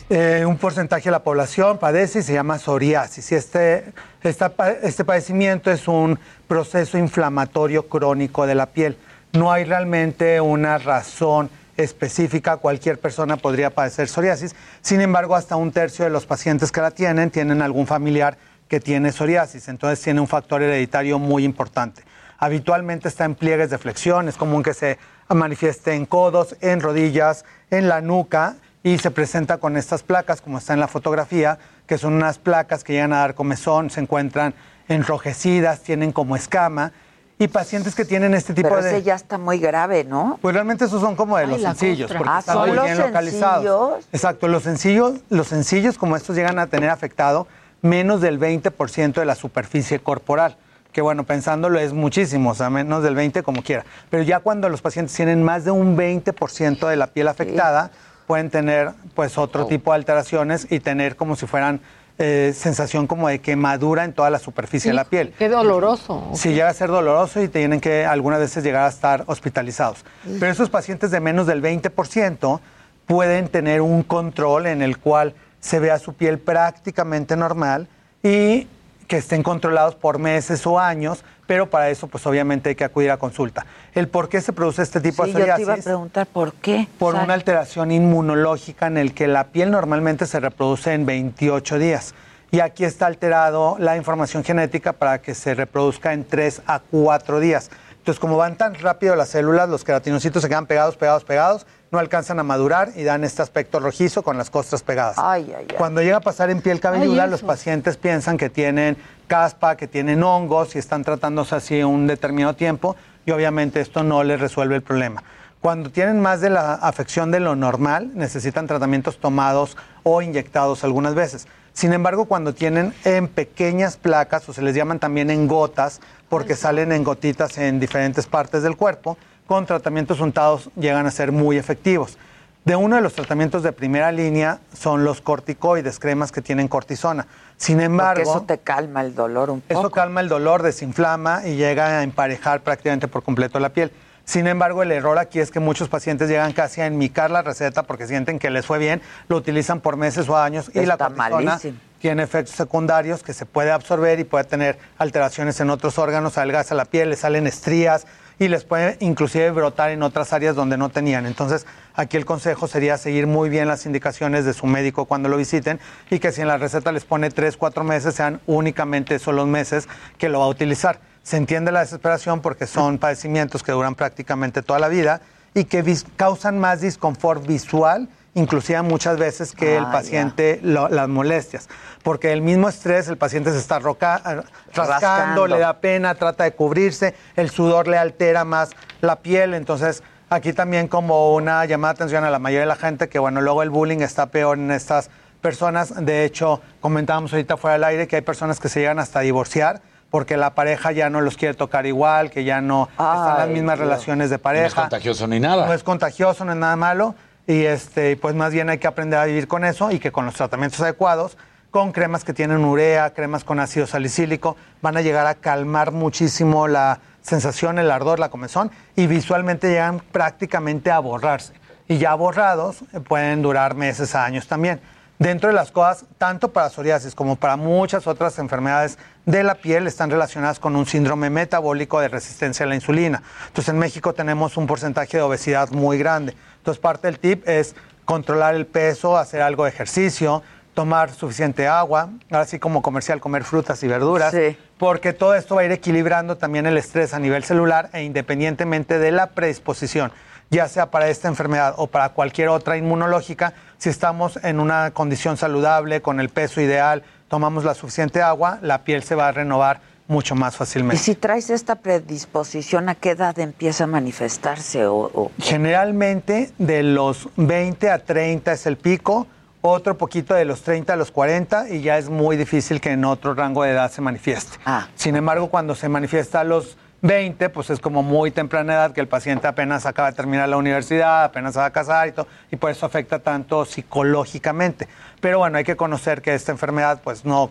eh, un porcentaje de la población padece y se llama psoriasis. Y este, esta este padecimiento es un proceso inflamatorio crónico de la piel. No hay realmente una razón específica, cualquier persona podría padecer psoriasis. Sin embargo, hasta un tercio de los pacientes que la tienen tienen algún familiar que tiene psoriasis, entonces tiene un factor hereditario muy importante. Habitualmente está en pliegues de flexión, es común que se manifieste en codos, en rodillas, en la nuca y se presenta con estas placas, como está en la fotografía, que son unas placas que llegan a dar comezón, se encuentran enrojecidas, tienen como escama. Y pacientes que tienen este tipo Pero de... ese ya está muy grave, ¿no? Pues realmente esos son como de Ay, los sencillos, porque Ah, están ¿son muy los bien localizados. sencillos? Exacto, los sencillos, los sencillos como estos llegan a tener afectado menos del 20% de la superficie corporal, que bueno, pensándolo es muchísimo, o sea, menos del 20 como quiera. Pero ya cuando los pacientes tienen más de un 20% de la piel afectada, pueden tener pues otro tipo de alteraciones y tener como si fueran eh, sensación como de quemadura en toda la superficie de la piel. Qué doloroso. Sí, llega a ser doloroso y tienen que algunas veces llegar a estar hospitalizados. Pero esos pacientes de menos del 20% pueden tener un control en el cual se vea su piel prácticamente normal y que estén controlados por meses o años, pero para eso pues obviamente hay que acudir a consulta. El por qué se produce este tipo Sí, de yo te iba a psoriasis preguntar por qué. por una alteración inmunológica en el que la piel normalmente se reproduce en 28 días. Y aquí está alterado la información genética para que se reproduzca en 3 a 4 días. Entonces, como van tan rápido las células, los queratinocitos se quedan pegados, pegados, pegados, no alcanzan a madurar y dan este aspecto rojizo con las costras pegadas. Ay, ay, ay. Cuando llega a pasar en piel cabelluda, los pacientes piensan que tienen caspa, que tienen hongos y están tratándose así un determinado tiempo y obviamente esto no les resuelve el problema. Cuando tienen más de la afección de lo normal, necesitan tratamientos tomados o inyectados algunas veces. Sin embargo, cuando tienen en pequeñas placas o se les llaman también en gotas, porque salen en gotitas en diferentes partes del cuerpo, con tratamientos untados llegan a ser muy efectivos. De uno de los tratamientos de primera línea son los corticoides, cremas que tienen cortisona. Sin embargo, Porque eso te calma el dolor un poco. eso calma el dolor, desinflama y llega a emparejar prácticamente por completo la piel. Sin embargo, el error aquí es que muchos pacientes llegan casi a enmicar la receta porque sienten que les fue bien, lo utilizan por meses o años y la cortisona malísimo. tiene efectos secundarios que se puede absorber y puede tener alteraciones en otros órganos, adelgaza la piel, le salen estrías y les puede inclusive brotar en otras áreas donde no tenían. Entonces, aquí el consejo sería seguir muy bien las indicaciones de su médico cuando lo visiten y que si en la receta les pone tres, cuatro meses, sean únicamente esos los meses que lo va a utilizar. Se entiende la desesperación porque son padecimientos que duran prácticamente toda la vida y que causan más disconfort visual, inclusive muchas veces que el Ah, paciente lo- las molestias. Porque el mismo estrés, el paciente se está roca- eh, rascando, Rascando. le da pena, trata de cubrirse, el sudor le altera más la piel, entonces aquí también como una llamada de atención a la mayoría de la gente que bueno, luego el bullying está peor en estas personas, de hecho comentábamos ahorita fuera del aire que hay personas que se llegan hasta a divorciar porque la pareja ya no los quiere tocar igual, que ya no están las Ay, mismas Dios. relaciones de No pareja. es contagioso ni nada. No es contagioso, no es nada malo. Y este, pues más bien hay que aprender a vivir con eso y que con los tratamientos adecuados, con cremas que tienen urea, cremas con ácido salicílico, van a llegar a calmar muchísimo la sensación, el ardor, la comezón y visualmente llegan prácticamente a borrarse. Y ya borrados eh, pueden durar meses años también. Dentro de las cosas, tanto para psoriasis como para muchas otras enfermedades de la piel, están relacionadas con un síndrome metabólico de resistencia a la insulina. Entonces, en México tenemos un porcentaje de obesidad muy grande. Entonces, parte del tip es controlar el peso, hacer algo de ejercicio, tomar suficiente agua, así como comercial, comer frutas y verduras, Sí. porque todo esto va a ir equilibrando también el estrés a nivel celular e independientemente de la predisposición ya sea para esta enfermedad o para cualquier otra inmunológica, si estamos en una condición saludable, con el peso ideal, tomamos la suficiente agua, la piel se va a renovar mucho más Y fácilmente. si traes esta predisposición, ¿a qué edad empieza a manifestarse? O, o- Generalmente de los 20 a 30 es el pico, otro poquito de los 30 a los 40 y ya es muy difícil que en otro rango de edad se manifieste. Sin embargo, cuando se manifiesta a los 20, pues es como muy temprana edad que el paciente apenas acaba de terminar la universidad, apenas se va a casar y todo, y por eso afecta tanto psicológicamente. Pero bueno, hay que conocer que esta enfermedad pues no,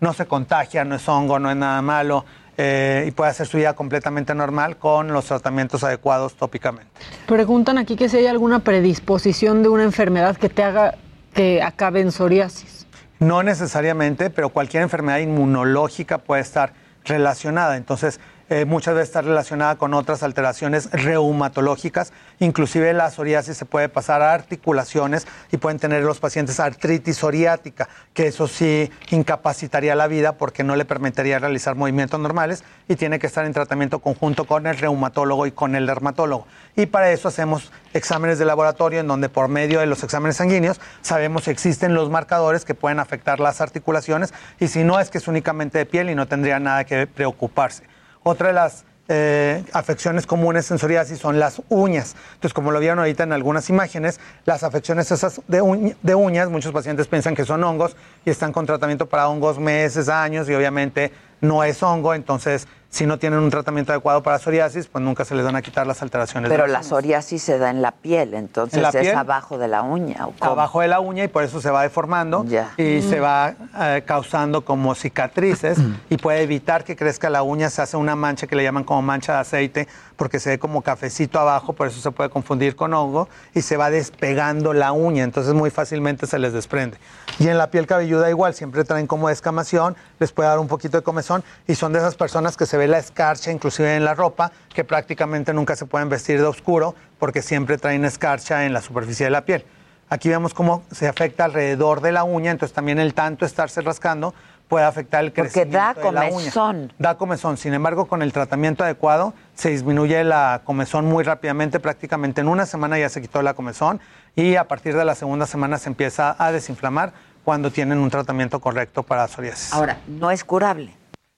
no se contagia, no es hongo, no es nada malo. eh, y puede hacer su vida completamente normal con los tratamientos adecuados tópicamente. Preguntan aquí que si hay alguna predisposición de una enfermedad que te haga que acabe en psoriasis. No necesariamente, pero cualquier enfermedad inmunológica puede estar relacionada. Entonces, eh, muchas veces está relacionada con otras alteraciones reumatológicas. Inclusive la psoriasis se puede pasar a articulaciones y pueden tener los pacientes artritis psoriática, que eso sí incapacitaría la vida porque no le permitiría realizar movimientos normales y tiene que estar en tratamiento conjunto con el reumatólogo y con el dermatólogo. Y para eso hacemos exámenes de laboratorio en donde por medio de los exámenes sanguíneos sabemos si existen los marcadores que pueden afectar las articulaciones y si no es que es únicamente de piel y no tendría nada que preocuparse. Otra de las eh, afecciones comunes en psoriasis son las uñas. Entonces, como lo vieron ahorita en algunas imágenes, las afecciones esas de, uñ- de uñas, muchos pacientes piensan que son hongos y están con tratamiento para hongos meses, años y obviamente no es hongo. Entonces, si no tienen un tratamiento adecuado para psoriasis, pues nunca se les van a quitar las alteraciones. de pero la uñas. psoriasis se da en la piel, entonces ¿En la es piel? abajo de la uña. ¿o cómo? abajo de la uña y por eso se va deformando y Mm. se va eh, causando como cicatrices y puede evitar que crezca la uña, se hace una mancha que le llaman como mancha de aceite porque se ve como cafecito abajo, por eso se puede confundir con hongo y se va despegando la uña, entonces muy fácilmente se les desprende. Y en la piel cabelluda igual, siempre traen como descamación, les puede dar un poquito de comezón y son de esas personas que se ve la escarcha inclusive en la ropa, que prácticamente nunca se pueden vestir de oscuro porque siempre traen escarcha en la superficie de la piel. Aquí vemos cómo se afecta alrededor de la uña, entonces también el tanto estarse rascando puede afectar el Porque crecimiento da de la uña. comezón. Da comezón. Sin embargo, con el tratamiento adecuado se disminuye la comezón muy rápidamente, prácticamente en una semana ya se quitó la comezón y a partir de la segunda semana se empieza a desinflamar cuando tienen un tratamiento correcto para psoriasis. Ahora, no es curable.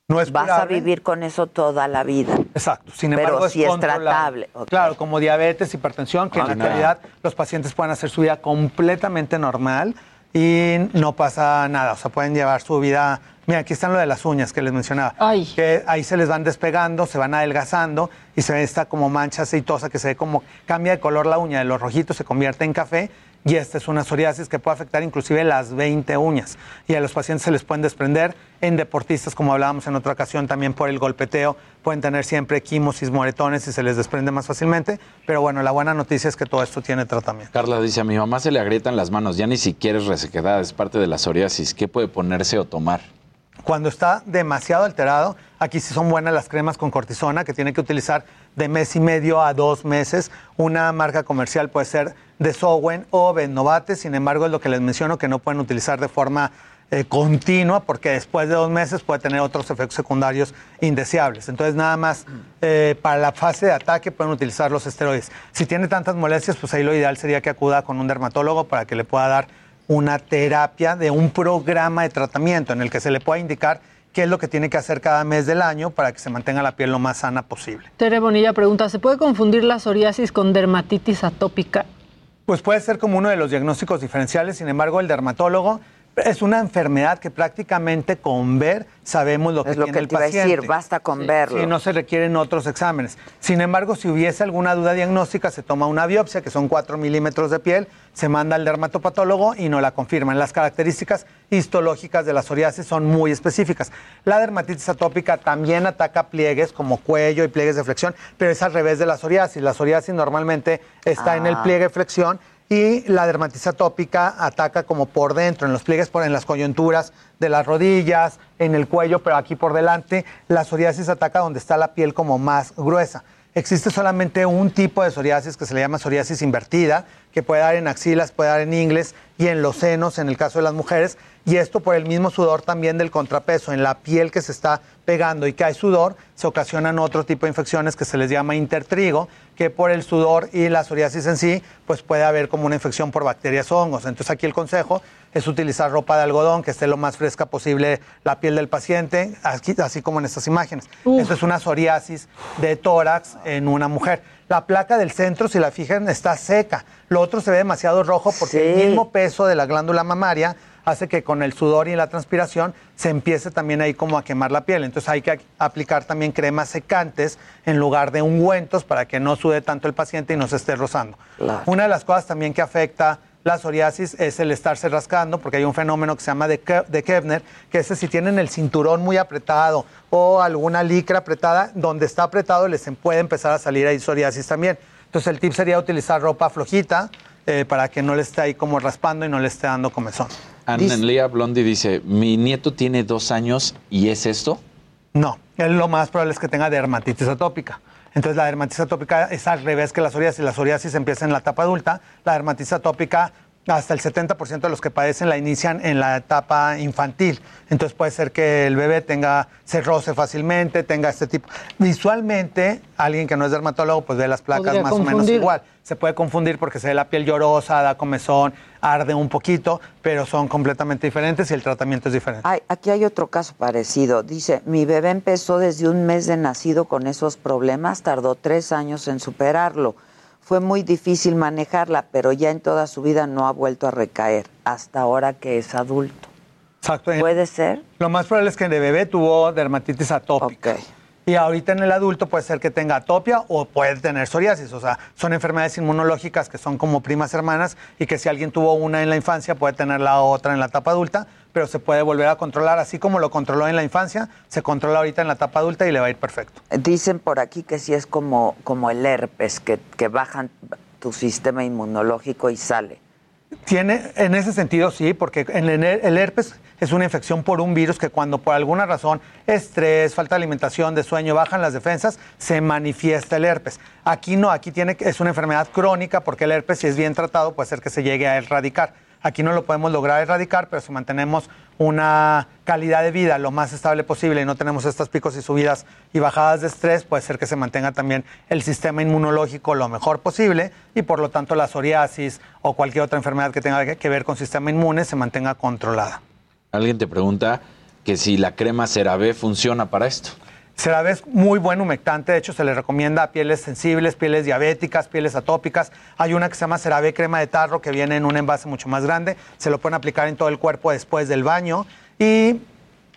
No es Vas a vivir con eso toda la vida. Exacto. Sin Pero embargo, sí es controlable. tratable. Claro, como diabetes, hipertensión, que en la actualidad los pacientes pueden hacer su vida completamente normal y no pasa nada. O sea, pueden llevar su vida. Mira, aquí están lo de las uñas que les mencionaba. Que ahí se les van despegando, se van adelgazando y se ve esta como mancha aceitosa que se ve como cambia de color la uña, de los rojitos se convierte en café. Y esta es una psoriasis que puede afectar inclusive las 20 uñas. Y a los pacientes se les pueden desprender. En deportistas, como hablábamos en otra ocasión, también por el golpeteo, pueden tener siempre quimosis, moretones y se les desprende más fácilmente. Pero bueno, la buena noticia es que todo esto tiene tratamiento. Carla dice, a mi mamá se le agrietan las manos, ya ni siquiera es resequedad, es parte de la psoriasis. ¿Qué puede ponerse o tomar? Cuando está demasiado alterado, aquí sí son buenas las cremas con cortisona que tiene que utilizar de mes y medio a dos meses. Una marca comercial puede ser de Sowen o Benovate, sin embargo es lo que les menciono que no pueden utilizar de forma eh, continua porque después de dos meses puede tener otros efectos secundarios indeseables. Entonces nada más eh, para la fase de ataque pueden utilizar los esteroides. Si tiene tantas molestias, pues ahí lo ideal sería que acuda con un dermatólogo para que le pueda dar una terapia de un programa de tratamiento en el que se le pueda indicar qué es lo que tiene que hacer cada mes del año para que se mantenga la piel lo más sana posible. Tere Bonilla pregunta, ¿se puede confundir la psoriasis con dermatitis atópica? Pues puede ser como uno de los diagnósticos diferenciales, sin embargo el dermatólogo es una enfermedad que prácticamente con ver sabemos lo que Es lo tiene que el te iba a paciente. decir, basta con verlo. Sí, no se requieren otros exámenes. Sin embargo, si hubiese alguna duda diagnóstica, se toma una biopsia, que son 4 milímetros de piel, se manda al dermatopatólogo y no la confirman. Las características histológicas de la psoriasis son muy específicas. La dermatitis atópica también ataca pliegues como cuello y pliegues de flexión, pero es al revés de la psoriasis. La psoriasis normalmente está en el Ah. pliegue flexión y la dermatitis atópica ataca como por dentro, en los pliegues, por en las coyunturas de las rodillas, en el cuello, pero aquí por delante. La psoriasis ataca donde está la piel como más gruesa. Existe solamente un tipo de psoriasis que se le llama psoriasis invertida, que puede dar en axilas, puede dar en ingles y en los senos en el caso de las mujeres, y esto por el mismo sudor también del contrapeso, en la piel que se está pegando y que hay sudor, se ocasionan otro tipo de infecciones que se les llama intertrigo, que por el sudor y la psoriasis en sí, pues puede haber como una infección por bacterias o hongos. Entonces aquí el consejo es utilizar ropa de algodón, que esté lo más fresca posible la piel del paciente, aquí- así como en estas imágenes. Esto es una psoriasis de tórax en una mujer. La placa del centro, si la fijan, está seca. Lo otro se ve demasiado rojo porque el mismo peso de la glándula mamaria hace que con el sudor y la transpiración se empiece también ahí como a quemar la piel. Entonces hay que aplicar también cremas secantes en lugar de ungüentos para que no sude tanto el paciente y no se esté rozando. Una de las cosas también que afecta la psoriasis es el estarse rascando, porque hay un fenómeno que se llama de, Ke- de Kevner, que es si tienen el cinturón muy apretado o alguna licra apretada, donde está apretado les em- puede empezar a salir ahí psoriasis también. Entonces el tip sería utilizar ropa flojita eh, para que no le esté ahí como raspando y no le esté dando comezón. Annelía Blondi dice, mi nieto tiene dos años y es esto. No, él lo más probable es que tenga dermatitis atópica. Entonces la dermatitis atópica es al revés que la psoriasis. La psoriasis empieza en la etapa adulta, la dermatitis atópica hasta el 70% de los que padecen la inician en la etapa infantil. Entonces puede ser que el bebé tenga, se roce fácilmente, tenga este tipo. Visualmente, alguien que no es dermatólogo, pues ve las placas Podría más o menos igual. Se puede confundir porque se ve la piel llorosa, da comezón, arde un poquito, pero son completamente diferentes y el tratamiento es diferente. Ay, aquí hay otro caso parecido. Dice, mi bebé empezó desde un mes de nacido con esos problemas, tardó tres años en superarlo. Fue muy difícil manejarla, pero ya en toda su vida no ha vuelto a recaer, hasta ahora que es adulto. Exacto. ¿Puede ser? Lo más probable es que de bebé tuvo dermatitis atópica. Y ahorita en el adulto puede ser que tenga atopia o puede tener psoriasis. O sea, son enfermedades inmunológicas que son como primas hermanas y que si alguien tuvo una en la infancia puede tener la otra en la etapa adulta, pero se puede volver a controlar. Así como lo controló en la infancia, se controla ahorita en la etapa adulta y le va a ir perfecto. Dicen por aquí que sí es como, como el herpes, que, que bajan tu sistema inmunológico y sale. Tiene, en ese sentido sí, porque el, el herpes es una infección por un virus que cuando por alguna razón, estrés, falta de alimentación, de sueño, bajan las defensas, se manifiesta el herpes. Aquí no, aquí tiene, que- es una enfermedad crónica porque el herpes si es bien tratado puede ser que se llegue a erradicar. Aquí no lo podemos lograr erradicar, pero si mantenemos una calidad de vida lo más estable posible y no tenemos estos picos y subidas y bajadas de estrés, puede ser que se mantenga también el sistema inmunológico lo mejor posible y por lo tanto la psoriasis o cualquier otra enfermedad que tenga que- ver con sistema inmune se mantenga controlada. Alguien te pregunta que si la crema CeraVe funciona para esto. CeraVe es muy buen humectante, de hecho se le recomienda a pieles sensibles, pieles diabéticas, pieles atópicas. Hay una que se llama CeraVe crema de tarro que viene en un envase mucho más grande, se lo pueden aplicar en todo el cuerpo después del baño y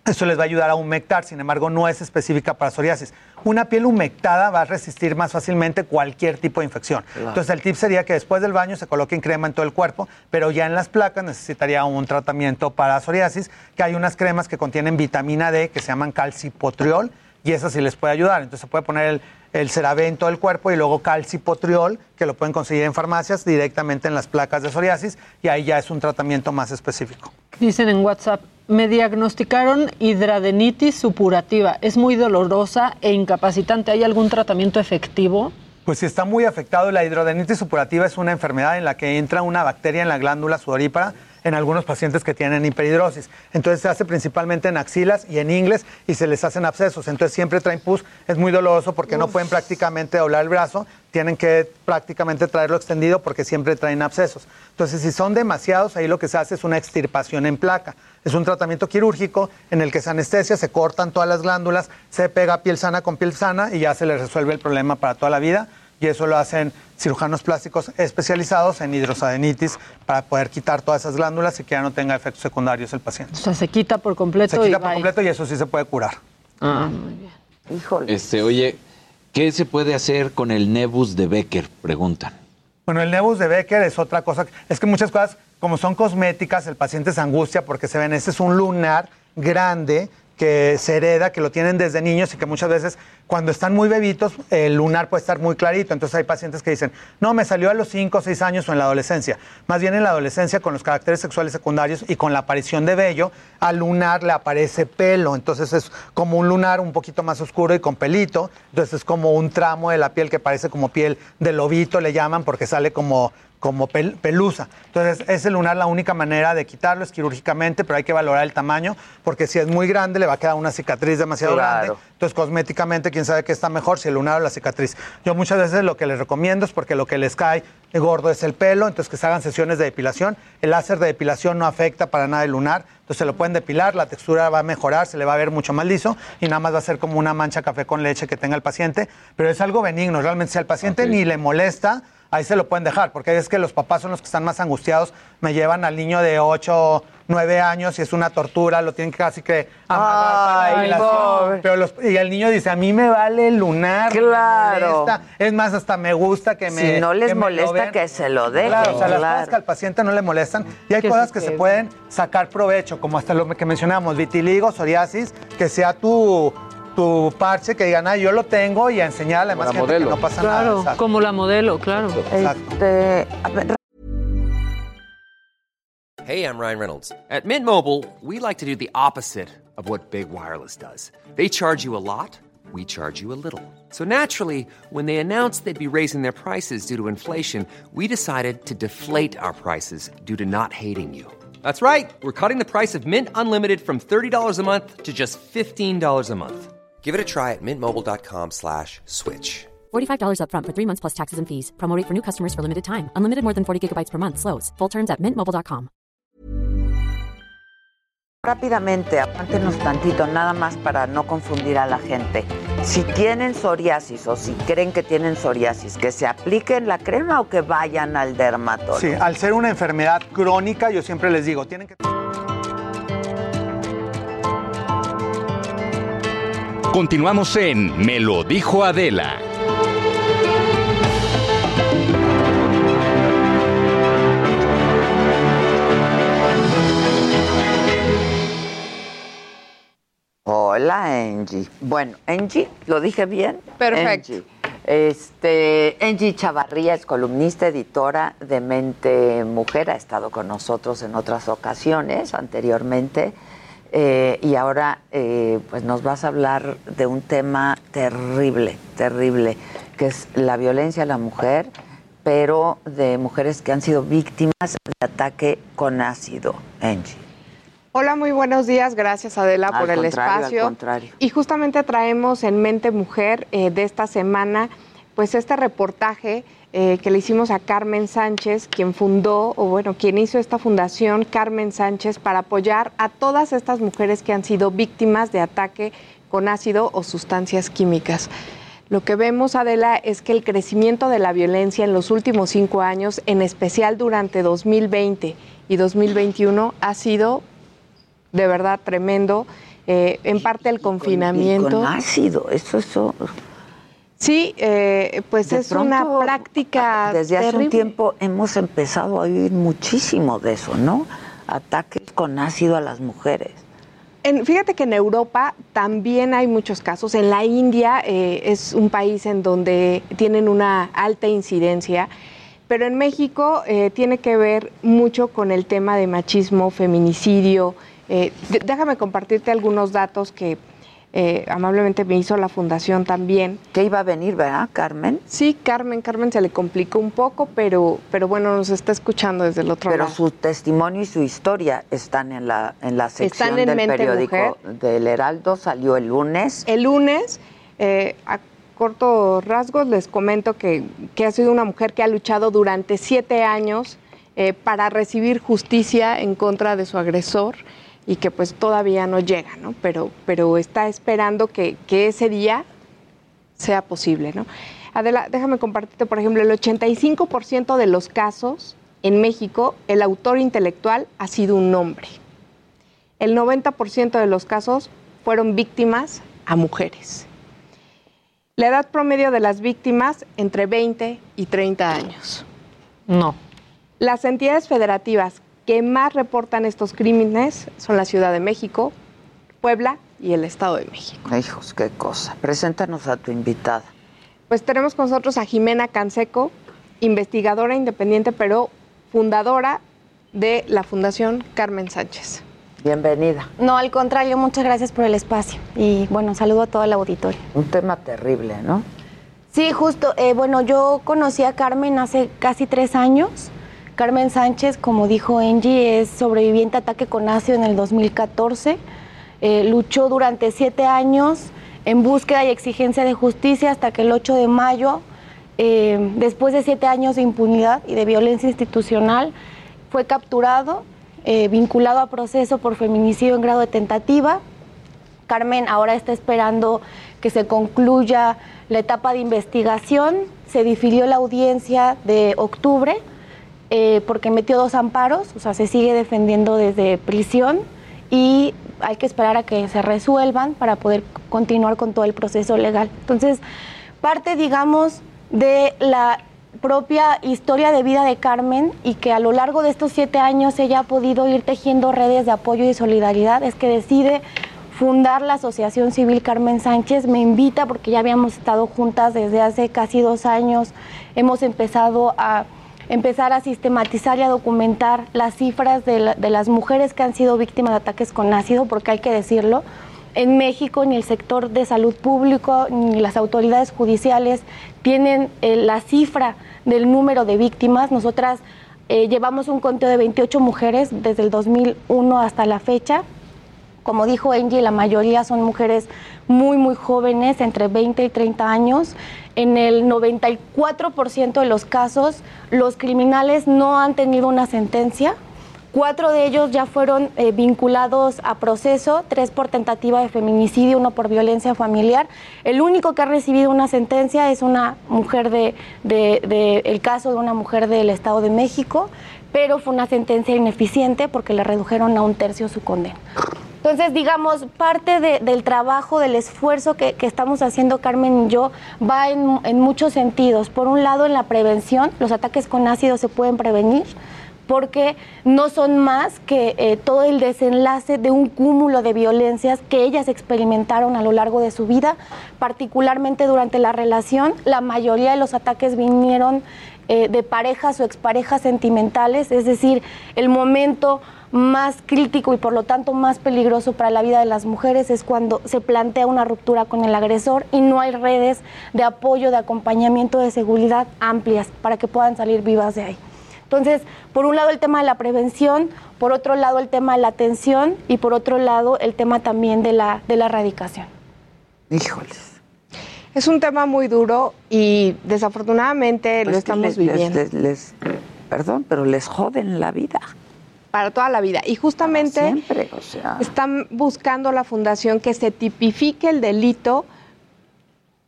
eso les va a ayudar a humectar, sin embargo no es específica para psoriasis. Una piel humectada va a resistir más fácilmente cualquier tipo de infección. Claro. Entonces el tip sería que después del baño se coloquen crema en todo el cuerpo, pero ya en las placas necesitaría un tratamiento para psoriasis, que hay unas cremas que contienen vitamina D que se llaman calcipotriol y esas sí les puede ayudar. Entonces se puede poner el, el CeraVe en todo el cuerpo y luego calcipotriol, que lo pueden conseguir en farmacias directamente en las placas de psoriasis y ahí ya es un tratamiento más específico. Dicen en WhatsApp, me diagnosticaron hidradenitis supurativa. Es muy dolorosa e incapacitante. ¿Hay algún tratamiento efectivo? Pues si está muy afectado, la hidrodenitis supurativa es una enfermedad en la que entra una bacteria en la glándula sudorípara en algunos pacientes que tienen hiperhidrosis. Entonces se hace principalmente en axilas y en ingles y se les hacen abscesos. Entonces siempre traen pus. Es muy doloroso porque no pueden prácticamente doblar el brazo. Tienen que prácticamente traerlo extendido porque siempre traen abscesos. Entonces si son demasiados, ahí lo que se hace es una extirpación en placa. Es un tratamiento quirúrgico en el que se anestesia, se cortan todas las glándulas, se pega piel sana con piel sana y ya se les resuelve el problema para toda la vida y eso lo hacen cirujanos plásticos especializados en hidrosadenitis para poder quitar todas esas glándulas y que ya no tenga efectos secundarios el paciente. O sea, se quita por completo Se y quita por bye. completo y eso sí se puede curar. Ah, muy bien. Híjole. Este, oye, ¿qué se puede hacer con el nebus de Becker? Preguntan. Bueno, el nebus de Becker es otra cosa. Es que muchas cosas, como son cosméticas, el paciente se angustia porque se ven, este es un lunar grande que se hereda, que lo tienen desde niños y que muchas veces cuando están muy bebitos el lunar puede estar muy clarito. Entonces hay pacientes que dicen, no, me salió a los 5 o 6 años o en la adolescencia. Más bien en la adolescencia con los caracteres sexuales secundarios y con la aparición de vello, al lunar le aparece pelo. Entonces es como un lunar un poquito más oscuro y con pelito. Entonces es como un tramo de la piel que parece como piel de lobito, le llaman, porque sale como como pel- pelusa. Entonces, ese lunar la única manera de quitarlo es quirúrgicamente, pero hay que valorar el tamaño, porque si es muy grande le va a quedar una cicatriz demasiado Claro. grande. Entonces, cosméticamente, quién sabe qué está mejor, si el lunar o la cicatriz. Yo muchas veces lo que les recomiendo es porque lo que les cae de gordo es el pelo, entonces que se hagan sesiones de depilación. El láser de depilación no afecta para nada el lunar, entonces se lo pueden depilar, la textura va a mejorar, se le va a ver mucho más liso y nada más va a ser como una mancha café con leche que tenga el paciente, pero es algo benigno, realmente si al paciente ni le molesta, ahí se lo pueden dejar, porque es que los papás son los que están más angustiados, me llevan al niño de 8, 9 años y es una tortura, lo tienen que casi que amarrar para la Ay, depilación. pobre. Pero los- y el niño dice, a mí me vale el lunar, Claro. es más, hasta me gusta que me Si no les que molesta, que se lo dejen, Claro, o sea, las cosas que al paciente no le molestan y hay Que cosas que se pueden sacar provecho, como hasta lo que mencionamos, vitiligo, psoriasis, que sea tu, tu parche, que digan, ah, yo lo tengo y a enseñar a la demás la gente que no pasa nada. Claro, exacto. como la modelo, claro. Este, a Hey, I'm Ryan Reynolds. At Mint Mobile, we like to do the opposite of what Big Wireless does. They charge you a lot, we charge you a little. So naturally, when they announced they'd be raising their prices due to inflation, we decided to deflate our prices due to not hating you. That's right. We're cutting the price of Mint Unlimited from $30 a month to just $15 a month. Give it a try at mintmobile.com slash switch. $45 upfront for three months plus taxes and fees. Promo rate for new customers for limited time. Unlimited more than 40 gigabytes per month. Slows. Full terms at mintmobile.com. rápidamente, aguántenos tantito, nada más para no confundir a la gente. Si tienen psoriasis o si creen que tienen psoriasis, que se apliquen la crema o que vayan al dermatólogo. Sí, al ser una enfermedad crónica, yo siempre les digo, tienen que... Continuamos en Me lo dijo Adela. Hola, Angie. Bueno, Angie, ¿lo dije bien? Perfecto. Angie. Este, Angie Chavarría es columnista, editora de Mente Mujer, ha estado con nosotros en otras ocasiones anteriormente eh, y ahora eh, pues nos vas a hablar de un tema terrible, terrible, que es la violencia a la mujer, pero de mujeres que han sido víctimas de ataque con ácido, Angie. Hola, muy buenos días. Gracias Adela Al por el contrario, al espacio. contrario. Y justamente traemos en Mente Mujer eh, de esta semana, pues este reportaje eh, que le hicimos a Carmen Sánchez, quien fundó, o bueno, quien hizo esta fundación, Carmen Sánchez, para apoyar a todas estas mujeres que han sido víctimas de ataque con ácido o sustancias químicas. Lo que vemos, Adela, es que el crecimiento de la violencia en los últimos cinco años, en especial durante 2020 y 2021, ha sido de verdad tremendo. Eh, en parte el confinamiento. Y con ácido, eso, eso. Sí, eh, pues De es una práctica. Desde hace un tiempo hemos empezado a oír muchísimo de eso, ¿no? Ataques con ácido a las mujeres. En- fíjate que en Europa también hay muchos casos. En la India eh, es un país en donde tienen una alta incidencia, pero en México eh, tiene que ver mucho con el tema de machismo, feminicidio. Eh, déjame compartirte algunos datos que eh, amablemente me hizo la fundación también. Que iba a venir, ¿verdad, Carmen? Sí, Carmen, Carmen se le complicó un poco, pero, pero bueno, nos está escuchando desde el otro Pero lado. su testimonio y su historia están en la, en la sección Están en del Mente periódico del Heraldo, salió el lunes. El lunes, eh, a cortos rasgos, les comento que, que ha sido una mujer que ha luchado durante siete años eh, para recibir justicia en contra de su agresor y que pues todavía no llega, ¿no? Pero, pero está esperando que, que ese día sea posible, ¿no? Adela, déjame compartirte, por ejemplo, el 85% de los casos en México, el autor intelectual ha sido un hombre. El 90% de los casos fueron víctimas a mujeres. La edad promedio de las víctimas entre 20 y 30 años. No. Las entidades federativas que más reportan estos crímenes son la Ciudad de México, Puebla y el Estado de México. Hijos, qué cosa. Preséntanos a tu invitada. Pues tenemos con nosotros a Jimena Canseco, investigadora independiente, pero fundadora de la Fundación Carmen Sánchez. Bienvenida. No, al contrario, muchas gracias por el espacio. Y bueno, saludo a todo el auditorio. Un tema terrible, ¿no? Sí, justo. Eh, bueno, yo conocí a Carmen hace casi tres años. Carmen Sánchez, como dijo Angie, es sobreviviente a ataque con ácido en el 2014. Eh, luchó durante siete años en búsqueda y exigencia de justicia hasta que el 8 de mayo, eh, después de siete años de impunidad y de violencia institucional, fue capturado, vinculado a proceso por feminicidio en grado de tentativa. Carmen ahora está esperando que se concluya la etapa de investigación. Se difirió la audiencia de octubre eh, porque metió dos amparos, o sea, se sigue defendiendo desde prisión y hay que esperar a que se resuelvan para poder continuar con todo el proceso legal. Entonces, parte, digamos, de la propia historia de vida de Carmen y que a lo largo de estos siete años ella ha podido ir tejiendo redes de apoyo y solidaridad, es que decide fundar la Asociación Civil Carmen Sánchez. Me invita porque ya habíamos estado juntas desde hace casi dos años. Hemos empezado a empezar a sistematizar y a documentar las cifras de, las mujeres que han sido víctimas de ataques con ácido, porque hay que decirlo, en México ni el sector de salud público ni las autoridades judiciales tienen eh, la cifra del número de víctimas. Nosotras eh, llevamos un conteo de 28 mujeres desde el 2001 hasta la fecha como dijo Angie, la mayoría son mujeres muy, muy jóvenes, entre 20 y 30 años. En el 94% de los casos, los criminales no han tenido una sentencia. Cuatro de ellos ya fueron eh, vinculados a proceso, tres por tentativa de feminicidio, uno por violencia familiar. El único que ha recibido una sentencia es una mujer de, de el caso de una mujer del Estado de México, pero fue una sentencia ineficiente porque le redujeron a un tercio su condena. Entonces, digamos, parte del trabajo, del esfuerzo que, estamos haciendo Carmen y yo va en, muchos sentidos. Por un lado, en la prevención, los ataques con ácido se pueden prevenir porque no son más que eh, todo el desenlace de un cúmulo de violencias que ellas experimentaron a lo largo de su vida, particularmente durante la relación. La mayoría de los ataques vinieron eh, de parejas o exparejas sentimentales, es decir, el momento más crítico y por lo tanto más peligroso para la vida de las mujeres es cuando se plantea una ruptura con el agresor y no hay redes de apoyo, de acompañamiento, de seguridad amplias para que puedan salir vivas de ahí. Entonces, por un lado el tema de la prevención, por otro lado el tema de la atención y por otro lado el tema también de la, de la erradicación. Híjoles. Es un tema muy duro y desafortunadamente lo pues estamos viviendo. perdón, pero les joden la vida para toda la vida. Y justamente están buscando la fundación que se tipifique el delito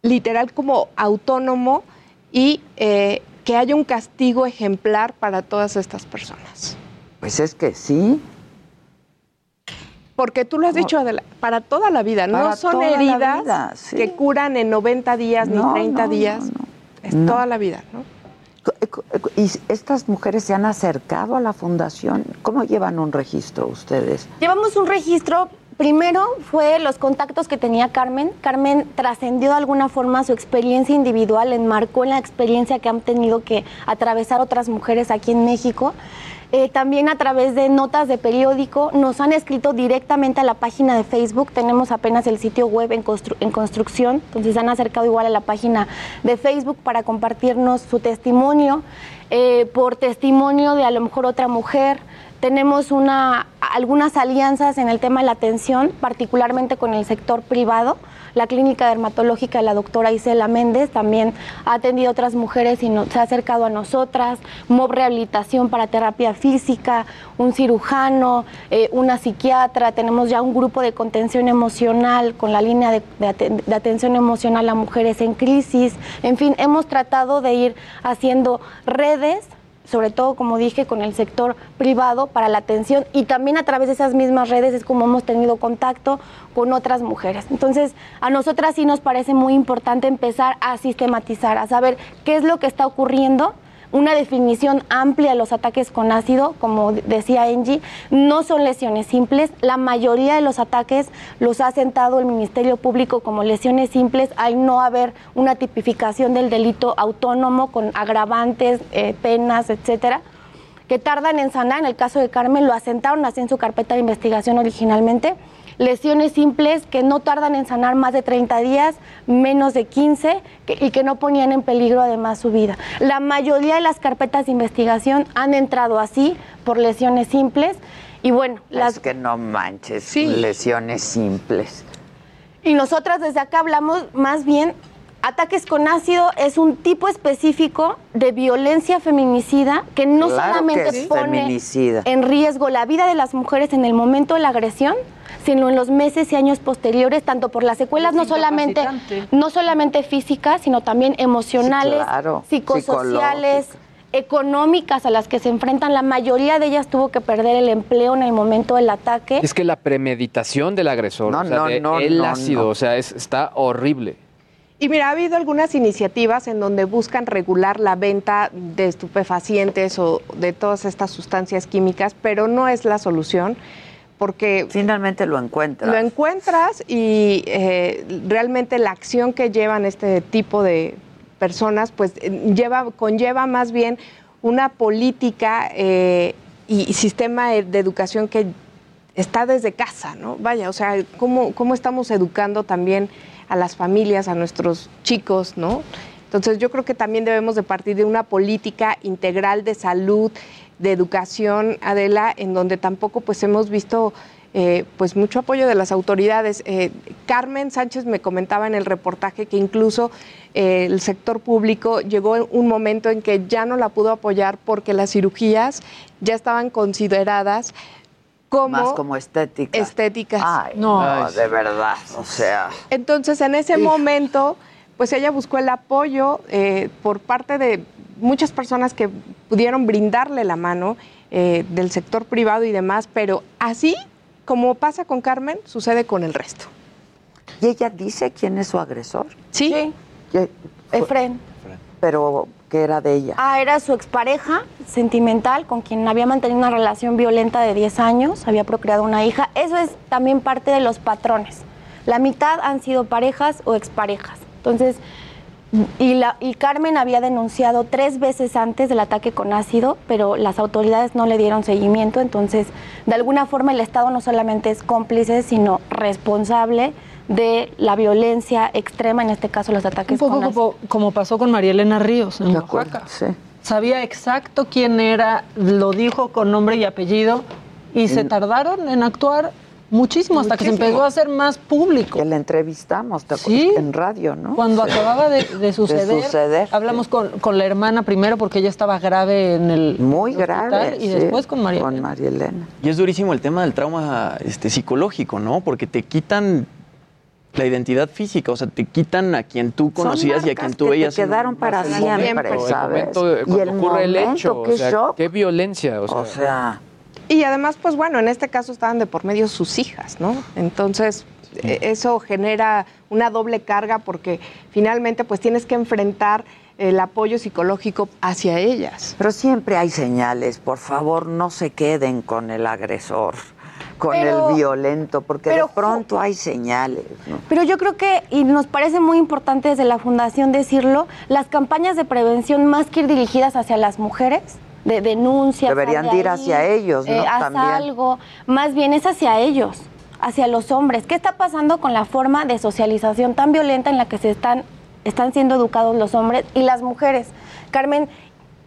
literal como autónomo y eh, que haya un castigo ejemplar para todas estas personas. Pues es que sí. Porque tú lo has dicho, para toda la vida. no son heridas que curan en 90 días ni 30 días. Es toda la vida, ¿no? ¿Y estas mujeres se han acercado a la fundación? ¿Cómo llevan un registro ustedes? Llevamos un registro Primero fue los contactos que tenía Carmen. Carmen trascendió de alguna forma su experiencia individual, enmarcó en la experiencia que han tenido que atravesar otras mujeres aquí en México. Eh, también a través de notas de periódico, nos han escrito directamente a la página de Facebook, tenemos apenas el sitio web en, en construcción, entonces han acercado igual a la página de Facebook para compartirnos su testimonio, eh, por testimonio de a lo mejor otra mujer. Tenemos una, algunas alianzas en el tema de la atención, particularmente con el sector privado la clínica dermatológica de la doctora Isela Méndez también ha atendido a otras mujeres y se ha acercado a nosotras. MOB Rehabilitación para Terapia Física, un cirujano, eh, una psiquiatra. Tenemos ya un grupo de contención emocional con la línea de, de atención emocional a mujeres en crisis. En fin, hemos tratado de ir haciendo redes sobre todo, como dije, con el sector privado para la atención y también a través de esas mismas redes es como hemos tenido contacto con otras mujeres. Entonces, a nosotras sí nos parece muy importante empezar a sistematizar, a saber qué es lo que está ocurriendo una definición amplia de los ataques con ácido, como decía Angie, no son lesiones simples. La mayoría de los ataques los ha sentado el Ministerio Público como lesiones simples al no haber una tipificación del delito autónomo con agravantes, eh, penas, etcétera que tardan en sanar. En el caso de Carmen lo asentaron así en su carpeta de investigación originalmente lesiones simples que no tardan en sanar más de 30 días, menos de 15 que- y que no ponían en peligro además su vida. La mayoría de las carpetas de investigación han entrado así por lesiones simples y bueno, las Es que no manches, lesiones simples. y nosotras desde acá hablamos más bien, ataques con ácido es un tipo específico de violencia feminicida que no Claro solamente que pone feminicida. en riesgo la vida de las mujeres en el momento de la agresión, sino en los meses y años posteriores, tanto por las secuelas no solamente, no solamente físicas, sino también emocionales, claro, psicosociales, económicas a las que se enfrentan. La mayoría de ellas tuvo que perder el empleo en el momento del ataque. Es que la premeditación del agresor, No, o sea, no, de no, el no, ácido, no. o sea, es- está horrible. Y mira, ha habido algunas iniciativas en donde buscan regular la venta de estupefacientes o de todas estas sustancias químicas, pero no es la solución porque... Finalmente lo encuentras. Lo encuentras y eh, realmente la acción que llevan este tipo de personas, pues eh, lleva, conlleva más bien una política eh, y, sistema de de educación que está desde casa, ¿no? Vaya, o sea, ¿cómo, cómo estamos educando también a las familias, a nuestros chicos, ¿no? Entonces yo creo que también debemos de partir de una política integral de salud, de educación, Adela, en donde tampoco pues hemos visto eh, pues mucho apoyo de las autoridades. Eh, Carmen Sánchez me comentaba en el reportaje que incluso eh, el sector público llegó en un momento en que ya no la pudo apoyar porque las cirugías ya estaban consideradas como Más como estética. estéticas. Ay, no, de verdad. O sea. Entonces, en ese momento, pues ella buscó el apoyo eh, por parte de muchas personas que pudieron brindarle la mano eh, del sector privado y demás, pero así como pasa con Carmen, sucede con el resto. ¿Y ella dice quién es su agresor? Sí. Efren. Pero, ¿qué era de ella? Ah, era su expareja sentimental con quien había mantenido una relación violenta de 10 años, había procreado una hija. Eso es también parte de los patrones. La mitad han sido parejas o exparejas. Entonces, y, la, y Carmen había denunciado tres veces antes del ataque con ácido, pero las autoridades no le dieron seguimiento. Entonces, de alguna forma el Estado no solamente es cómplice, sino responsable de la violencia extrema, en este caso los ataques Un poco con ácido. como, como pasó con María Elena Ríos en Oaxaca. Sabía exacto quién era, lo dijo con nombre y apellido y se En- tardaron en actuar muchísimo hasta que se empezó a hacer más público. Que la entrevistamos ¿te Sí. en radio, ¿no? Cuando Sí. acababa de, de suceder, suceder, hablamos con, con la hermana primero porque ella estaba grave en el Muy hospital, grave. y sí, después con María. Con María Elena. Y es durísimo el tema del trauma este, psicológico, ¿no? Porque te quitan la identidad física, o sea, te quitan a quien tú conocías y a quien tú que te veías. en- quedaron para siempre, ¿sabes? el momento de- Y cuando el ocurre el hecho, qué o sea, shock. Qué violencia, o sea. O sea, Y además, pues bueno, en este caso estaban de por medio sus hijas, ¿no? Entonces, eh, eso genera una doble carga porque finalmente pues tienes que enfrentar el apoyo psicológico hacia ellas. Pero siempre hay señales, por favor, no se queden con el agresor, con Pero- el violento, porque pero de pronto hay señales. ¿no? Pero yo creo que, y nos parece muy importante desde la Fundación decirlo, las campañas de prevención más que ir dirigidas hacia las mujeres, de denuncias. Deberían de de ir ahí, hacia ellos, ¿no? eh, haz También. algo, más bien es hacia ellos, hacia los hombres. ¿Qué está pasando con la forma de socialización tan violenta en la que se están, están siendo educados los hombres y las mujeres? Carmen,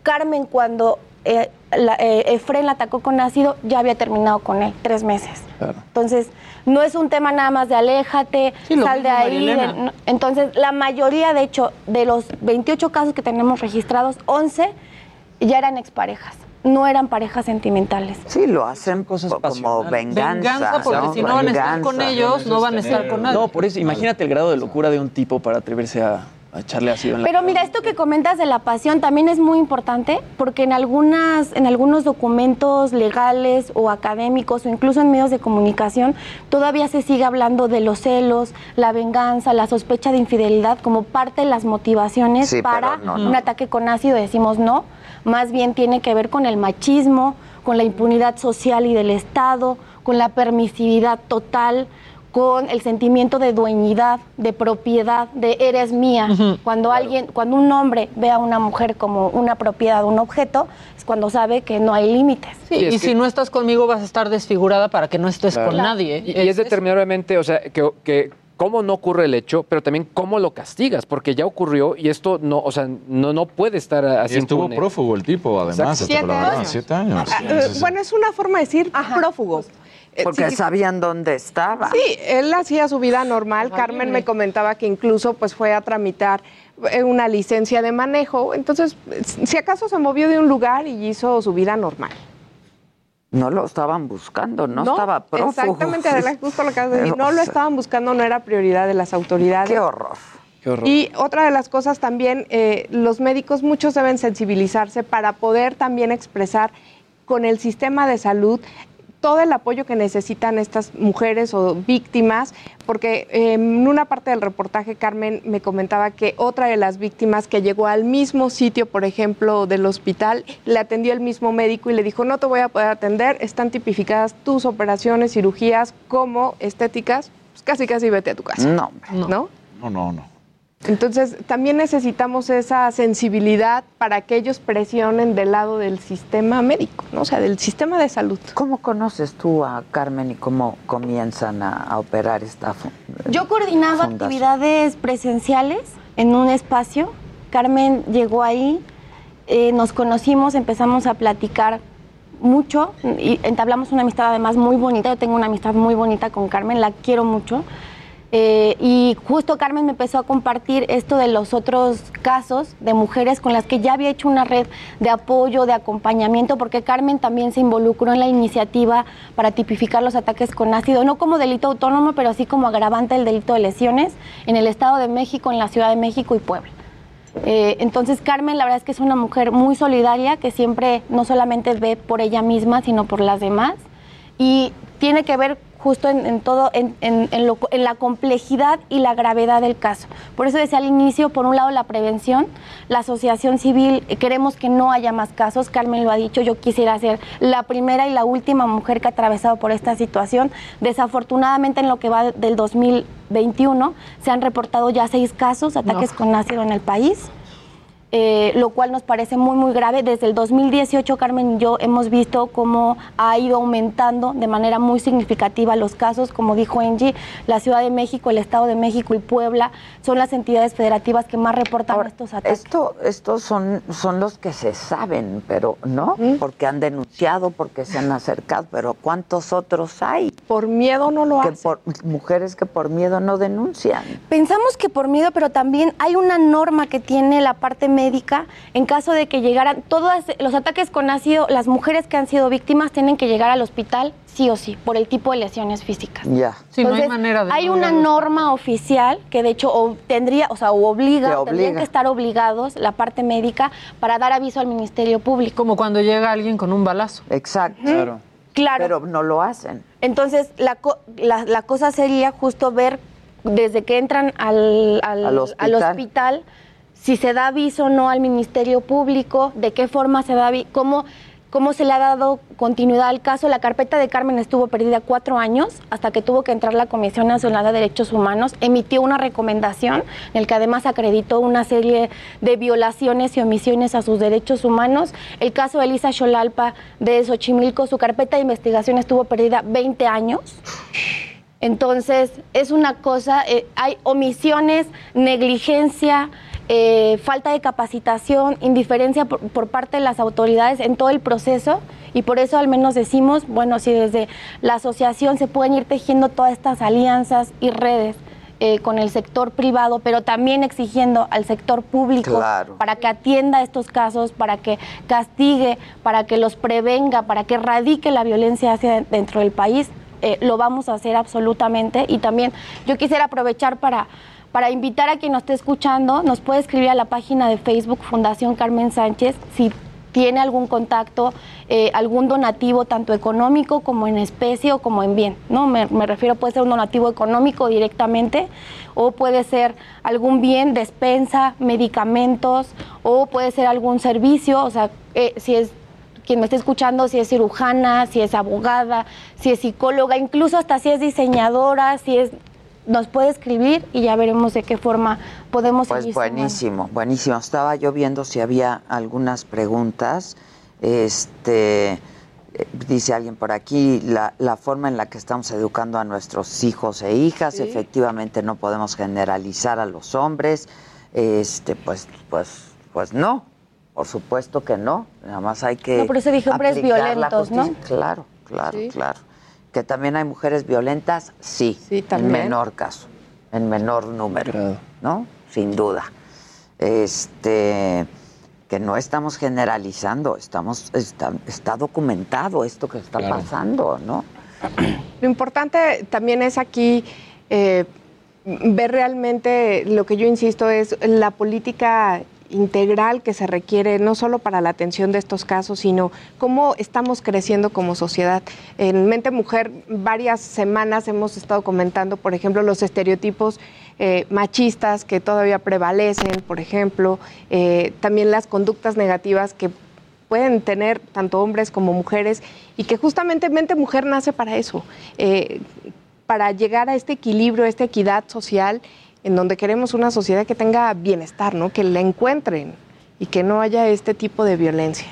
Carmen cuando eh, la, eh, Efren la atacó con ácido, ya había terminado con él, tres meses. Entonces, no es un tema nada más de aléjate, Sí, sal de ahí. De- no- entonces, la mayoría, de hecho, de los 28 casos que tenemos registrados, 11 ya eran exparejas, no eran parejas sentimentales. Sí, lo hacen po- como venganza. Venganza, porque si no van a estar con ellos, no van a estar con nadie. No, por eso, imagínate el grado de locura de un tipo para atreverse a, a echarle ácido en la Pero mira, esto que comentas de la pasión también es muy importante porque en algunas, en algunos documentos legales o académicos o incluso en medios de comunicación todavía se sigue hablando de los celos, la venganza, la sospecha de infidelidad como parte de las motivaciones Sí, para no, no. un ataque con ácido. Decimos no, más bien tiene que ver con el machismo, con la impunidad social y del Estado, con la permisividad total con el sentimiento de dueñidad, de propiedad, de eres mía. Cuando alguien, cuando un hombre ve a una mujer como una propiedad, un objeto, es cuando sabe que no hay límites. Sí, y, si no estás conmigo vas a estar desfigurada para que no estés Claro. con nadie. Y, y es determinadamente, o sea, que, que cómo no ocurre el hecho, pero también cómo lo castigas, porque ya ocurrió y esto no, o sea, no, no puede estar así. Y estuvo impune. prófugo el tipo, además. Hasta Siete años. Siete años. Ah, eh, bueno, es una forma de decir prófugo. Eh, Porque sí, sabían dónde estaba. Sí, él hacía su vida normal. Carmen me comentaba que incluso pues fue a tramitar eh, una licencia de manejo. Entonces, si acaso se movió de un lugar y hizo su vida normal. No lo estaban buscando, no, estaba prófugo. Exactamente, <laughs> justo lo que acabas de decir. No lo estaban buscando, no era prioridad de las autoridades. Qué horror. Y otra de las cosas también, eh, los médicos muchos deben sensibilizarse para poder también expresar con el sistema de salud todo el apoyo que necesitan estas mujeres o víctimas, porque eh, en una parte del reportaje Carmen me comentaba que otra de las víctimas que llegó al mismo sitio, por ejemplo, del hospital, le atendió el mismo médico y le dijo, no te voy a poder atender, están tipificadas tus operaciones, cirugías como estéticas, pues casi casi vete a tu casa. No, ¿No? No, no, no. Entonces, también necesitamos esa sensibilidad para que ellos presionen del lado del sistema médico, ¿no? O sea, del sistema de salud. ¿Cómo conoces tú a Carmen y cómo comienzan a, a operar esta Yo coordinaba fundación? actividades presenciales en un espacio. Carmen llegó ahí, eh, nos conocimos, empezamos a platicar mucho y entablamos una amistad además muy bonita. Yo tengo una amistad muy bonita con Carmen, la quiero mucho. Eh, y justo Carmen me empezó a compartir esto de los otros casos de mujeres con las que ya había hecho una red de apoyo, de acompañamiento, porque Carmen también se involucró en la iniciativa para tipificar los ataques con ácido, no como delito autónomo, pero sí como agravante del delito de lesiones en el Estado de México, en la Ciudad de México y Puebla. Eh, entonces Carmen la verdad es que es una mujer muy solidaria que siempre no solamente ve por ella misma, sino por las demás. Y tiene que ver justo en, en todo, en, en- en lo- en la complejidad y la gravedad del caso. Por eso decía al inicio, por un lado la prevención, la asociación civil, queremos que no haya más casos, Carmen lo ha dicho, yo quisiera ser la primera y la última mujer que ha atravesado por esta situación. Desafortunadamente en lo que va del 2021 se han reportado ya seis casos, ataques con ácido en el país eh, lo cual nos parece muy, muy grave. Desde el 2018, Carmen y yo hemos visto cómo ha ido aumentando de manera muy significativa los casos. Como dijo Angie, la Ciudad de México, el Estado de México y Puebla son las entidades federativas que más reportan estos ataques. Esto, estos son, son los que se saben, pero no, porque han denunciado, porque se han acercado, pero ¿cuántos otros hay? Por miedo no lo que por, Mujeres que por miedo no denuncian. Pensamos que por miedo, pero también hay una norma que tiene la parte médica en caso de que llegaran todos los ataques con ácido, las mujeres que han sido víctimas tienen que llegar al hospital sí o sí por el tipo de lesiones físicas. Ya. Sí, no hay manera de hay una norma oficial que de hecho o tendría, o sea, o obliga, Te tendrían obliga. que estar obligados la parte médica para dar aviso al Ministerio Público. Como cuando llega alguien con un balazo. Exacto. Claro. Claro. Pero no lo hacen. Entonces, la, co- la, la cosa sería justo ver desde que entran al, al- Al hospital. al hospital, si se da aviso o no al Ministerio Público, de qué forma se da aviso, cómo, cómo se le ha dado continuidad al caso. La carpeta de Carmen estuvo perdida cuatro años hasta que tuvo que entrar la Comisión Nacional de Derechos Humanos, emitió una recomendación en el que además acreditó una serie de violaciones y omisiones a sus derechos humanos. El caso de Elisa Xolalpa de Xochimilco, su carpeta de investigación estuvo perdida 20 años. Entonces, es una cosa, eh, hay omisiones, negligencia, eh, falta de capacitación, indiferencia por, por parte de las autoridades en todo el proceso y por eso al menos decimos, bueno, si desde la asociación se pueden ir tejiendo todas estas alianzas y redes eh, con el sector privado, pero también exigiendo al sector público Claro. para que atienda estos casos, para que castigue, para que los prevenga, para que erradique la violencia hacia dentro del país, eh, lo vamos a hacer absolutamente. Y también yo quisiera aprovechar para, para invitar a quien nos esté escuchando, nos puede escribir a la página de Facebook Fundación Carmen Sánchez si tiene algún contacto, eh, algún donativo, tanto económico como en especie o como en bien. ¿no? Me, refiero, puede ser un donativo económico directamente o puede ser algún bien, despensa, medicamentos o puede ser algún servicio, o sea, eh, si es quien me esté escuchando, si es cirujana, si es abogada, si es psicóloga, incluso hasta si es diseñadora, si es nos puede escribir y ya veremos de qué forma podemos Pues sumando. buenísimo, buenísimo. Estaba yo viendo si había algunas preguntas. Este eh, dice alguien por aquí la, la forma en la que estamos educando a nuestros hijos e hijas. Sí. Efectivamente, no podemos generalizar a los hombres. Este, pues, pues, pues no. Por supuesto que no. Nada más hay que. No, por eso dije hombres violentos, ¿no? Claro, claro, Sí. claro. Que también hay mujeres violentas, sí. también. En menor caso, en menor número, ¿no? Sin duda. Este que no estamos generalizando, estamos está, está documentado esto que está pasando, ¿no? Lo importante también es aquí eh, ver realmente, lo que yo insisto, es la política integral que se requiere no solo para la atención de estos casos, sino cómo estamos creciendo como sociedad. En Mente Mujer varias semanas hemos estado comentando, por ejemplo, los estereotipos eh, machistas que todavía prevalecen, por ejemplo, eh, también las conductas negativas que pueden tener tanto hombres como mujeres y que justamente Mente Mujer nace para eso, eh, para llegar a este equilibrio, esta equidad social en donde queremos una sociedad que tenga bienestar, ¿no? que la encuentren y que no haya este tipo de violencia.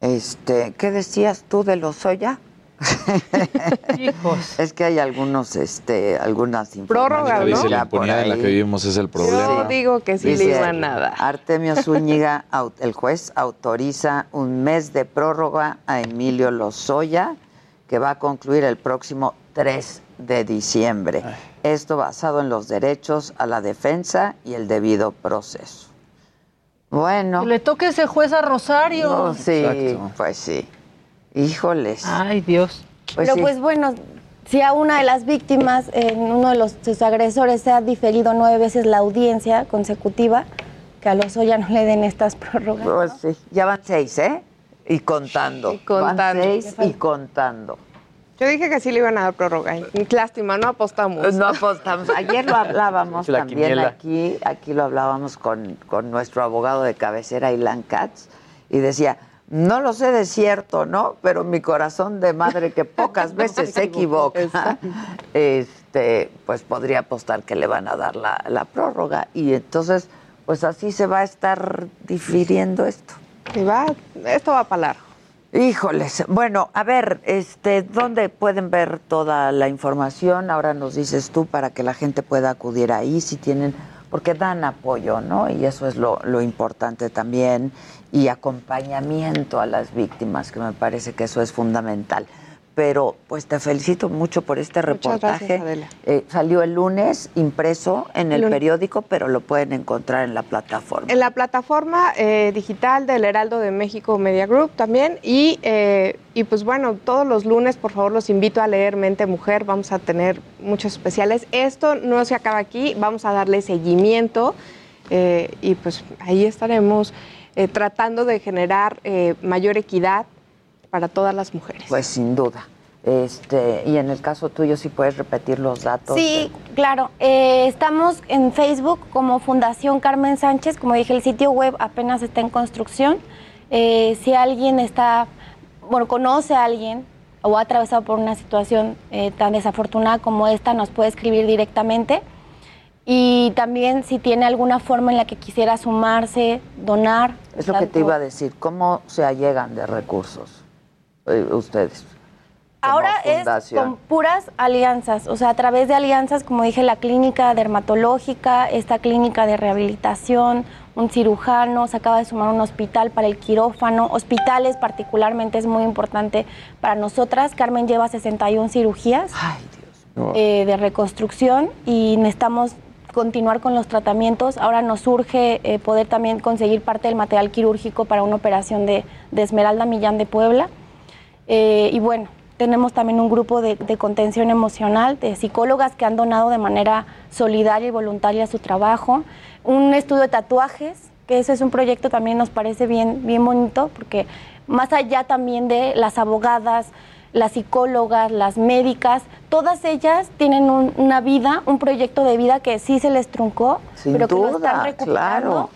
Este, ¿qué decías tú de los Oya? <laughs> Hijos. Es que hay algunos, este, algunas Prórroga, ¿no? Dice la impunidad en la que vivimos es el problema. Yo digo que sí le iba nada. Artemio <laughs> Zúñiga, el juez autoriza un mes de prórroga a Emilio Lozoya, que va a concluir el próximo 3 de diciembre. Esto basado en los derechos a la defensa y el debido proceso. Bueno. Que le toque ese juez a Rosario. No, sí, pues sí. Híjoles. Ay, Dios. Pues Pero sí. pues bueno, si a una de las víctimas, en uno de los, sus agresores, se ha diferido nueve veces la audiencia consecutiva, que a los ya no le den estas prórrogas. Pues sí. Ya van seis, ¿eh? Y contando. Y contando. Van seis y contando. Yo dije que sí le iban a dar prórroga. Lástima, no apostamos. No apostamos. Ayer lo hablábamos <laughs> La también quiniela. aquí, aquí lo hablábamos con, con nuestro abogado de cabecera, Ilan Katz, y decía, no lo sé de cierto, ¿no? Pero mi corazón de madre que pocas <laughs> veces se equivoca, este, pues podría apostar que le van a dar la, la prórroga. Y entonces, pues así se va a estar difiriendo esto. Y va, esto va para largo. Híjoles, bueno, a ver, este, ¿dónde pueden ver toda la información? Ahora nos dices tú para que la gente pueda acudir ahí si tienen, porque dan apoyo, ¿no? Y eso es lo, lo importante también, y acompañamiento a las víctimas, que me parece que eso es fundamental. Pero pues te felicito mucho por este reportaje. gracias, Adela. Eh, salió el lunes impreso en el periódico, pero lo pueden encontrar en la plataforma. En la plataforma eh, digital del Heraldo de México Media Group también. Y, eh, y pues bueno, todos los lunes, por favor, los invito a leer Mente Mujer. Vamos a tener muchos especiales. Esto no se acaba aquí, vamos a darle seguimiento. y pues ahí estaremos tratando de generar mayor equidad para todas las mujeres. Pues sin duda. Este, y en el caso tuyo, si puedes repetir los datos. Sí, claro. Eh, estamos en Facebook como Fundación Carmen Sánchez. Como dije, el sitio web apenas está en construcción. Eh, si alguien está, bueno, conoce a alguien o ha atravesado por una situación eh, tan desafortunada como esta, nos puede escribir directamente. Y también si tiene alguna forma en la que quisiera sumarse, donar. Es lo que te iba a decir. ¿Cómo se allegan de recursos eh, ustedes? Ahora es con puras alianzas, o sea, a través de alianzas, como dije, la clínica dermatológica, esta clínica de rehabilitación, un cirujano, se acaba de sumar un hospital para el quirófano, hospitales particularmente es muy importante para nosotras. Carmen lleva 61 cirugías eh, de reconstrucción y necesitamos continuar con los tratamientos. Ahora nos urge eh, poder también conseguir parte del material quirúrgico para una operación de, de Esmeralda Millán de Puebla. Eh, y bueno, tenemos también un grupo de, de contención emocional de psicólogas que han donado de manera solidaria y voluntaria su trabajo. Un estudio de tatuajes, que ese es un proyecto también nos parece bien, bien bonito, porque más allá también de las abogadas, las psicólogas, las médicas, todas ellas tienen un- una vida, un proyecto de vida que sí se les truncó, Sin pero que lo están recuperando. claro.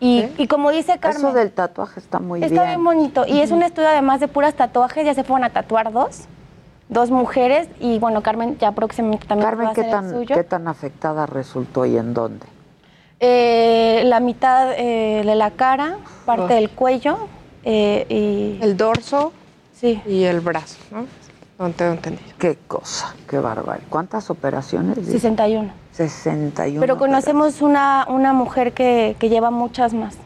Y, y como dice Carmen... Eso del tatuaje está muy Está bien. bien bonito. Y es un estudio además de puras tatuajes. Ya se fueron a tatuar dos. Dos mujeres. Y bueno, Carmen ya próximamente también Carmen, va a ¿qué el tan, suyo. ¿qué tan afectada resultó y en dónde? Eh, la mitad eh, de la cara, parte del cuello eh, y... El dorso sí. y el brazo, ¿no? No tengo entendido. Qué cosa, qué bárbaro. ¿Cuántas operaciones? 61. 61. Pero conocemos una, una mujer que, que lleva muchas más.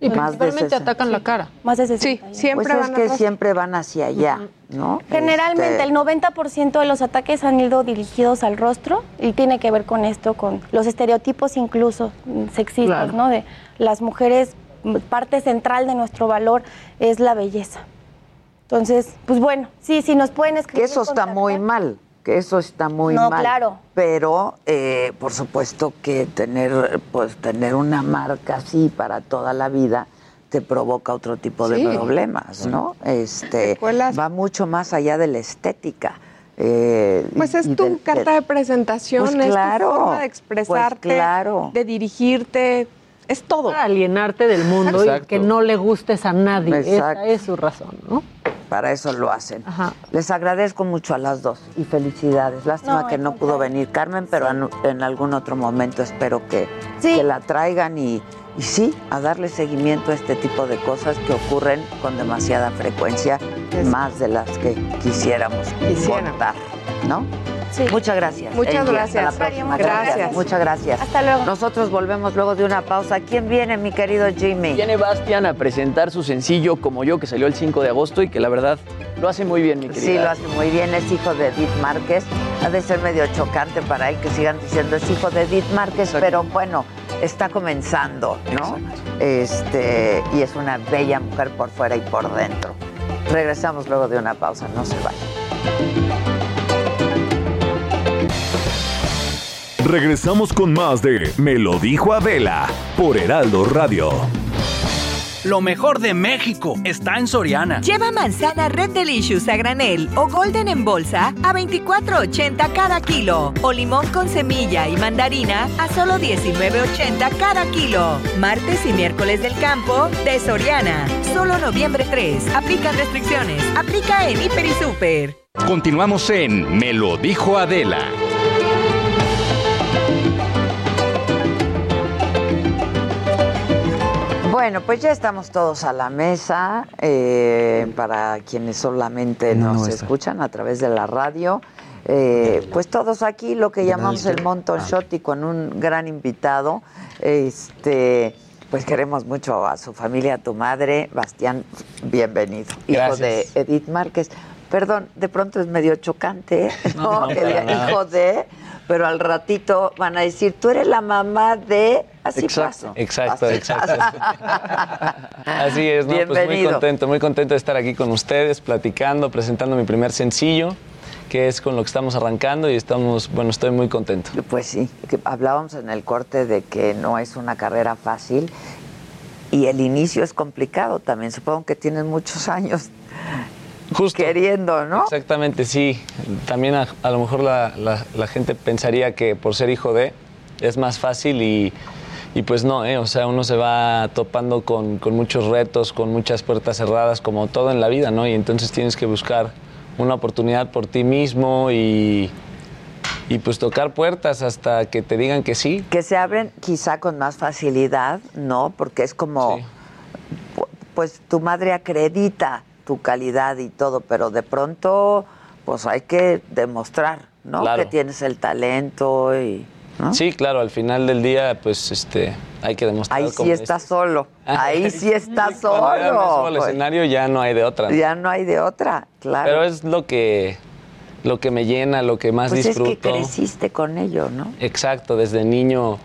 Y Más de principalmente 60. atacan la cara. Más de 60. Sí, siempre pues es van que siempre van hacia allá, ¿no? Generalmente Este, el 90% de los ataques han ido dirigidos al rostro y tiene que ver con esto, con los estereotipos incluso sexistas, Claro. ¿no? De las mujeres, parte central de nuestro valor es la belleza. Entonces, pues bueno, sí, sí, nos pueden Que escribir. eso está muy mal, que eso está muy No, mal. claro. Pero, eh, por supuesto que tener, pues, tener una marca así para toda la vida te provoca otro tipo de problemas, ¿no? Este, va mucho más allá de la estética. eh, Pues es tu del- carta de presentación, Pues es claro, tu forma de pues expresarte, claro. de dirigirte, es todo. Para alienarte del mundo Exacto. y que no le gustes a nadie. Exacto. Esa es su razón, ¿no? Para eso lo hacen. Ajá. Les agradezco mucho a las dos y felicidades. Lástima No, que no pudo venir Carmen, pero en, en algún otro momento espero que, Sí. que la traigan y, y sí, a darle seguimiento a este tipo de cosas que ocurren con demasiada frecuencia, más de las que quisiéramos Quisiéramos. contar, ¿no? Sí. Muchas gracias. Muchas Angie. gracias. Hasta la próxima. Gracias. Muchas gracias. Hasta luego. Nosotros volvemos luego de una pausa. ¿Quién viene, mi querido Jimmy? Viene Bastian a presentar su sencillo Como yo, que salió el 5 de agosto y que la verdad lo hace muy bien, mi querida. Sí, lo hace muy bien, es hijo de Edith Márquez. Ha de ser medio chocante para él que sigan diciendo es hijo de Edith Márquez, Exacto. pero bueno, está comenzando, ¿no? Este, y es una bella mujer por fuera y por dentro. Regresamos luego de una pausa, no se vayan. Regresamos con más de Me lo dijo Adela por Heraldo Radio. Lo mejor de México está en Soriana. Lleva manzana Red Delicious a granel o Golden en bolsa a 24.80 cada kilo. O limón con semilla y mandarina a solo 19.80 cada kilo. Martes y miércoles del campo de Soriana. Solo noviembre 3. Aplican restricciones. Aplica en Hiper y Super. Continuamos en Me lo dijo Adela. Bueno, pues ya estamos todos a la mesa. eh, para quienes solamente No, nos no escuchan a través de la radio, eh, pues todos aquí, lo que llamamos el Monton Shot y con un gran invitado. Este, pues queremos mucho a su familia, a tu madre, Bastián, bienvenido. Hijo de Edith Márquez. Perdón, de pronto es medio chocante, <laughs> ¿no? No, hijo de, pero al ratito van a decir, tú eres la mamá de. Así Exacto. pasa. Exacto, Así exacto. pasa. <laughs> Así es, ¿no? Pues muy Bienvenido. contento, muy contento de estar aquí con ustedes, platicando, presentando mi primer sencillo, que es con lo que estamos arrancando y estamos, bueno, estoy muy contento. Pues sí, hablábamos en el corte de que no es una carrera fácil y el inicio es complicado también. Supongo que tienes muchos años Justo. queriendo, ¿no? Exactamente, sí. También a, a lo mejor la, la- la gente pensaría que por ser hijo de es más fácil y, y pues no, ¿eh? O sea, uno se va topando con, con muchos retos, con muchas puertas cerradas, como todo en la vida, ¿no? Y entonces tienes que buscar una oportunidad por ti mismo y, y pues tocar puertas hasta que te digan que sí. Que se abren quizá con más facilidad, ¿no? Porque es como, pu- pues tu madre acredita tu calidad y todo, pero de pronto, pues hay que demostrar, ¿no? Claro. Que tienes el talento y... ¿no? Sí, claro, al final del día, pues este, hay que demostrar. Ahí sí es. estás solo, ahí <laughs> sí subo solo. al pues. escenario ya no hay de otra. ¿no? Ya no hay de otra, claro. Pero es lo que, lo que me llena, lo que más pues disfruto. es que creciste con ello, ¿no? Exacto, desde niño,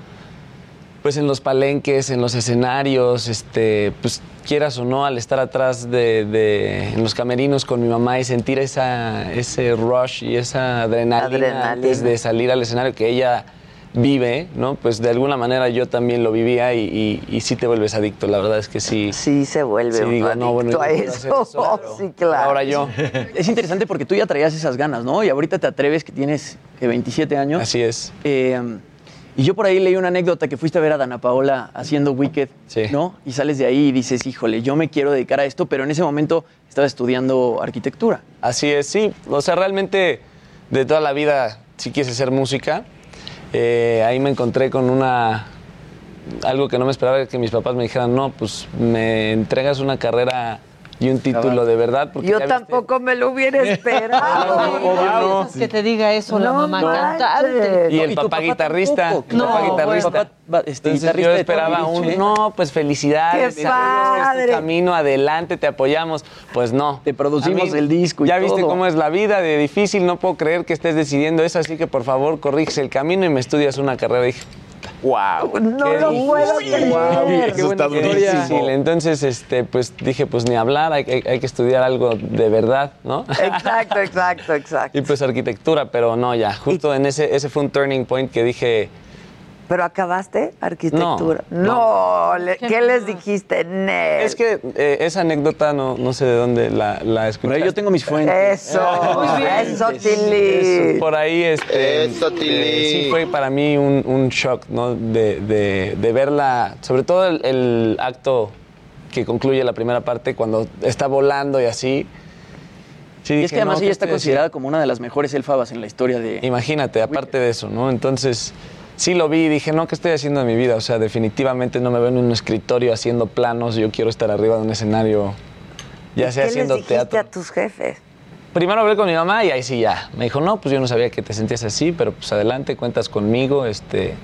pues en los palenques, en los escenarios, este, pues quieras o no, al estar atrás de, de- en los camerinos con mi mamá y sentir esa, ese rush y esa adrenalina, Adrenalina. antes de salir al escenario que ella vive, ¿no? Pues de alguna manera yo también lo vivía y, y- y sí te vuelves adicto, la verdad es que sí. Sí se vuelve Sí, digo, no, bueno, adicto a eso. <laughs> sí, claro. Ahora yo. Es interesante porque tú ya traías esas ganas, ¿no? Y ahorita te atreves que tienes eh, 27 años. Así es. Eh, Y yo por ahí leí una anécdota que fuiste a ver a Dana Paola haciendo Wicked, ¿no? Y sales de ahí y dices, híjole, yo me quiero dedicar a esto, pero en ese momento estaba estudiando arquitectura. Así es, sí. O sea, realmente de toda la vida sí quise hacer música. Eh, ahí me encontré con una... Algo que no me esperaba que mis papás me dijeran, no, pues me entregas una carrera y un título de verdad. Porque Yo ya viste- tampoco me lo hubiera <laughs> esperado. Que te diga eso la No mamá manches. cantante. Y el papá guitarrista. El No, papá bueno. guitarrista. Este, Entonces guitarrista yo de esperaba Timbiriche. un, no, pues felicidades. ¡Qué sabemos que es tu padre! camino adelante, te apoyamos. Pues no. Te producimos mí, el disco y Ya viste todo. cómo es la vida de difícil, no puedo creer que estés decidiendo eso, así que por favor corriges el camino y me estudias una carrera. Y dije, wow. No lo puedo creer. Qué buena historia. difícil. Entonces, este, pues dije, pues ni hablar, hay, hay- hay que estudiar algo de verdad, ¿no? Exacto, exacto, <laughs> exacto. Y pues arquitectura, pero no, ya, justo en ese, ese fue un turning point que dije, ¿Pero acabaste arquitectura? No, No, le- ¿qué les dijiste? Nel? Es que eh, esa anécdota no, no sé de dónde la, la escuché. yo tengo mis fuentes. Eso, eso, Tilly. Por ahí, este, Eso, Tilly. eh, sí fue para mí un, un shock, ¿no? De, de, de verla, sobre todo el, el acto que concluye la primera parte, cuando está volando y así. Sí, Y es dije, que además no, ella ¿qué está considerada como una de las mejores elfabas en la historia de... Imagínate, aparte de eso, ¿no? Entonces, sí lo vi y dije, no, ¿qué estoy haciendo en mi vida? O sea, definitivamente no me veo en un escritorio haciendo planos, yo quiero estar arriba de un escenario, ya sea ¿Qué haciendo les dijiste teatro. a tus jefes? Primero hablé con mi mamá y ahí sí ya. Me dijo, no, pues yo no sabía que te sentías así, pero pues adelante, cuentas conmigo, este,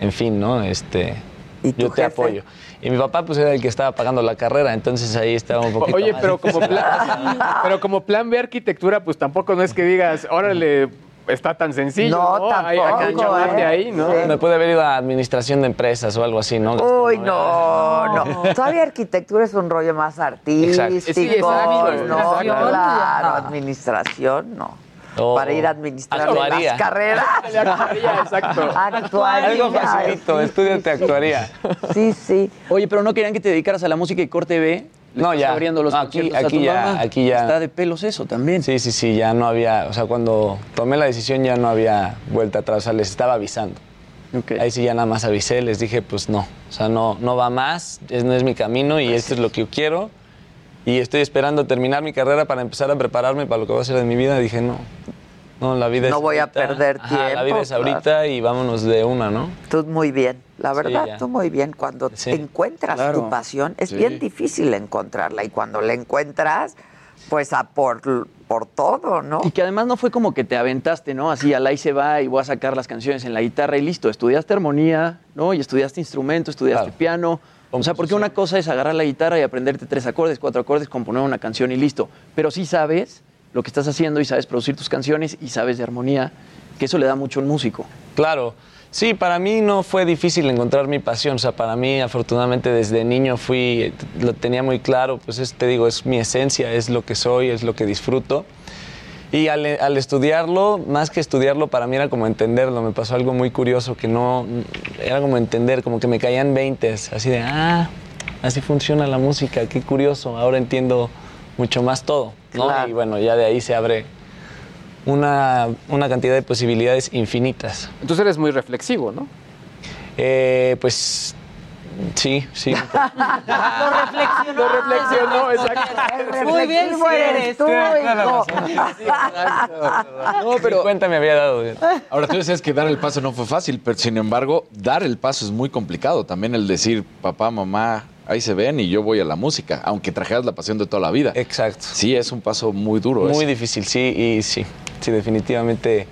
en fin, ¿no? Este, yo te jefe? apoyo. Y mi papá pues era el que estaba pagando la carrera, entonces ahí estaba un poquito Oye, más pero como, plan, <laughs> pero como plan B arquitectura, pues tampoco no es que digas, órale, está tan sencillo. No, No, Hay, hay que tampoco, chamarte ¿eh? ahí, ¿no? Me pude haber ido a administración de empresas o algo así, ¿no? Uy, no, no. Todavía arquitectura es un rollo más artístico. Sí, exacto, no, exacto. claro, administración, no. Para ir a administrar actuaría. las carreras. <laughs> Actuaría, exacto. Actuaría. Algo facilito, estudiante actuaría. Sí, sí. Oye, pero no querían que te dedicaras a la música y corte B. No, ya. abriendo los No, aquí, a aquí tu ya, mamá. aquí ya. Está de pelos eso también. Sí, sí, sí, ya no había, o sea, cuando tomé la decisión ya no había vuelta atrás, o sea, les estaba avisando. Ahí sí ya nada más avisé, les dije, pues no, o sea, no, no va más, es, no es mi camino y esto es lo que yo quiero. Y estoy esperando terminar mi carrera para empezar a prepararme para lo que va a ser de mi vida. Dije, no, no, la vida es No voy a perder Ajá, La tiempo, vida es claro. ahorita y vámonos de una, ¿no? Tú muy bien, la verdad, tú muy bien. Cuando Sí. encuentras Claro. tu pasión, es Sí. bien difícil encontrarla. Y cuando la encuentras, pues a por, por todo, ¿no? Y que además no fue como que te aventaste, ¿no? Así, al ahí se va y voy a sacar las canciones en la guitarra y listo. Estudiaste armonía, ¿no? Y estudiaste instrumento, estudiaste piano. O sea, porque una cosa es agarrar la guitarra y aprenderte tres acordes, cuatro acordes, componer una canción y listo. Pero sí sabes lo que estás haciendo y sabes producir tus canciones y sabes de armonía, que eso le da mucho a músico. Claro. Sí, para mí no fue difícil encontrar mi pasión. O sea, para mí, afortunadamente, desde niño fui, lo tenía muy claro. Pues es, te digo, es mi esencia, es lo que soy, es lo que disfruto. Y al, al estudiarlo, más que estudiarlo, para mí era como entenderlo. Me pasó algo muy curioso que no. Era como entender, como que me caían 20, así de, ah, así funciona la música, qué curioso. Ahora entiendo mucho más todo. ¿No? Claro. Y bueno, ya de ahí se abre una, una cantidad de posibilidades infinitas. Entonces eres muy reflexivo, ¿no? Eh, pues sí, sí. <laughs> Lo reflexionó. Lo reflexionó, exacto. Muy bien, eres eres. tú, hijo. <laughs> No, pero cuenta me había dado. ahora tú decías que dar el paso no fue fácil, pero sin embargo, dar el paso es muy complicado. También el decir, papá, mamá, ahí se ven y yo voy a la música, aunque trajeras la pasión de toda la vida. Exacto. Sí, es un paso muy duro. Muy ese. difícil, sí, y sí, sí, definitivamente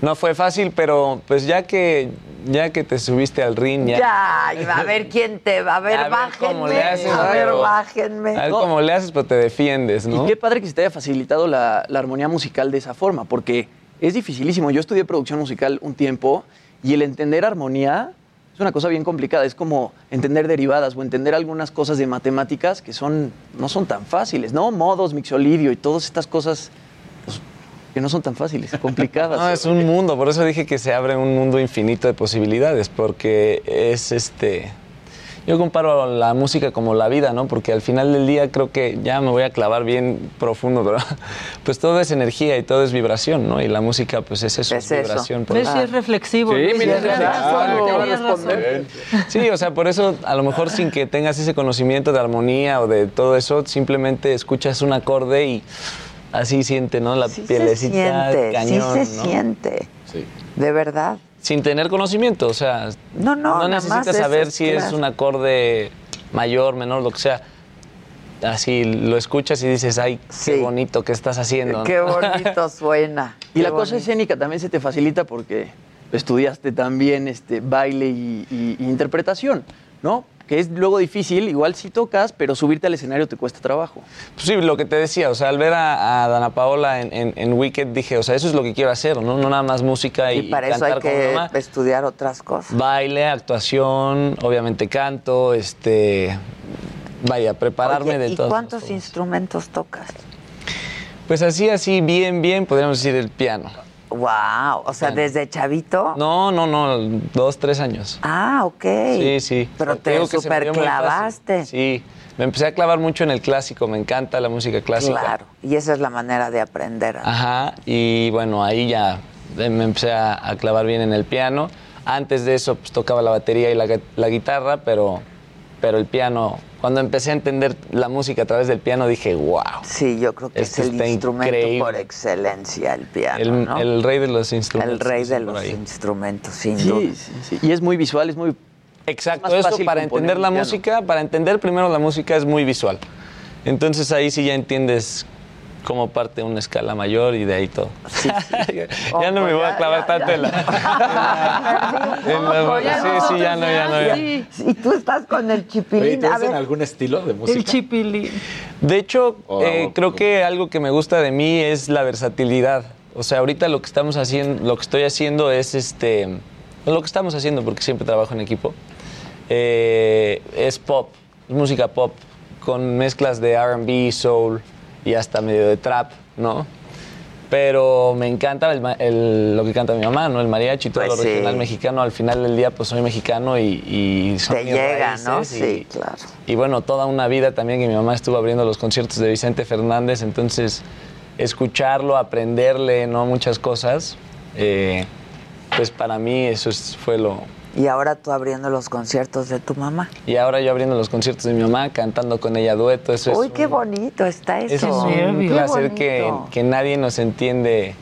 no fue fácil, pero pues ya que ya que te subiste al ring, ya, Ya, y va a ver quién te va. A ver, A ver cómo le bájenme. haces, A ver, pero- bájenme. a ver cómo le haces, pero te defiendes, ¿no? Y qué padre que se te haya facilitado la, la armonía musical de esa forma, porque es dificilísimo. Yo estudié producción musical un tiempo y el entender armonía es una cosa bien complicada. Es como entender derivadas o entender algunas cosas de matemáticas que son, no son tan fáciles, ¿no? Modos, mixolidio y todas estas cosas pues, que no son tan fáciles, complicadas. <laughs> No, es un mundo, por eso dije que se abre un mundo infinito de posibilidades, porque es este. Yo comparo la música como la vida, ¿no? Porque al final del día creo que ya me voy a clavar bien profundo, <laughs> pero pues todo es energía y todo es vibración, ¿no? Y la música pues es eso, es, Es eso. vibración. ¿Ves si es reflexivo? Sí, mira, Tienes sí, o sea, por eso a lo mejor sin que tengas ese conocimiento de armonía o de todo eso, simplemente escuchas un acorde y así siente, ¿no? La pielecita siente, cañón, sí se ¿no? siente. De verdad. Sin tener conocimiento, o sea, No, no, más necesitas es- saber es si es un acorde mayor, menor, lo que sea. Así lo escuchas y dices, ay, qué bonito que estás haciendo. ¿no? Qué bonito <laughs> suena. Y Qué la cosa escénica también se te facilita porque estudiaste también este, baile y, y- y interpretación, ¿no? Que es luego difícil, igual sí tocas, pero subirte al escenario te cuesta trabajo. Pues sí, lo que te decía, o sea, al ver a, a Dana Paola en, en, en Wicked dije, o sea, eso es lo que quiero hacer, ¿no? No nada más música y, Y para eso hay cantar que estudiar otras cosas. Baile, actuación, obviamente canto, este, vaya, prepararme Oye, de ¿Y todo. cuántos instrumentos tocas? Pues así, así, bien, bien, podríamos decir el piano. Wow, o sea, desde chavito. No, no, no, dos, tres años. Ah, ok. Sí, sí. Pero te me super clavaste. Sí, me empecé a clavar mucho en el clásico, me encanta la música clásica. Claro, y esa es la manera de aprender. Ajá, y bueno, ahí ya eh, me empecé a, a clavar bien en el piano. Antes de eso, pues tocaba la batería y la guitarra, pero, pero el piano, cuando empecé a entender la música a través del piano, dije, wow. Sí, yo creo que es el instrumento increíble. por excelencia, el piano, El, ¿no? el rey de los instrumentos. El rey de los ahí. instrumentos, sin Sí, duda. sí, sí. Y es muy visual, es muy... Exacto, es eso para entender la música, para entender primero la música es muy visual. Entonces ahí sí ya entiendes cómo parte una escala mayor y de ahí todo. <laughs> ya no me voy a clavar tanto en la... <laughs> sí, sí, ya no, ya no. ya. Y tú estás con el Oye, chipilín. ¿te hacen algún estilo de música? El chipilín. De hecho, Oh, eh, oh, creo que algo que me gusta de mí es la versatilidad. O sea, ahorita lo que estamos haciendo, lo que estoy haciendo es este, lo que estamos haciendo porque siempre trabajo en equipo. eh, es pop, es música pop con mezclas de R&B, soul y hasta medio de trap, ¿no? Pero me encanta el el- lo que canta mi mamá, ¿no? El mariachi, todo Pues lo sí. regional mexicano. Al final del día, pues soy mexicano y, y son te mis llega, ¿no? y- Sí, claro. y bueno, toda una vida también que mi mamá estuvo abriendo los conciertos de Vicente Fernández, entonces escucharlo, aprenderle, ¿no? Muchas cosas, eh, pues para mí eso es- fue lo... Y ahora tú abriendo los conciertos de tu mamá. Y ahora yo abriendo los conciertos de mi mamá, cantando con ella dueto, eso Uy, es... qué un- bonito está eso. eso es un Qué placer que, que nadie nos entiende.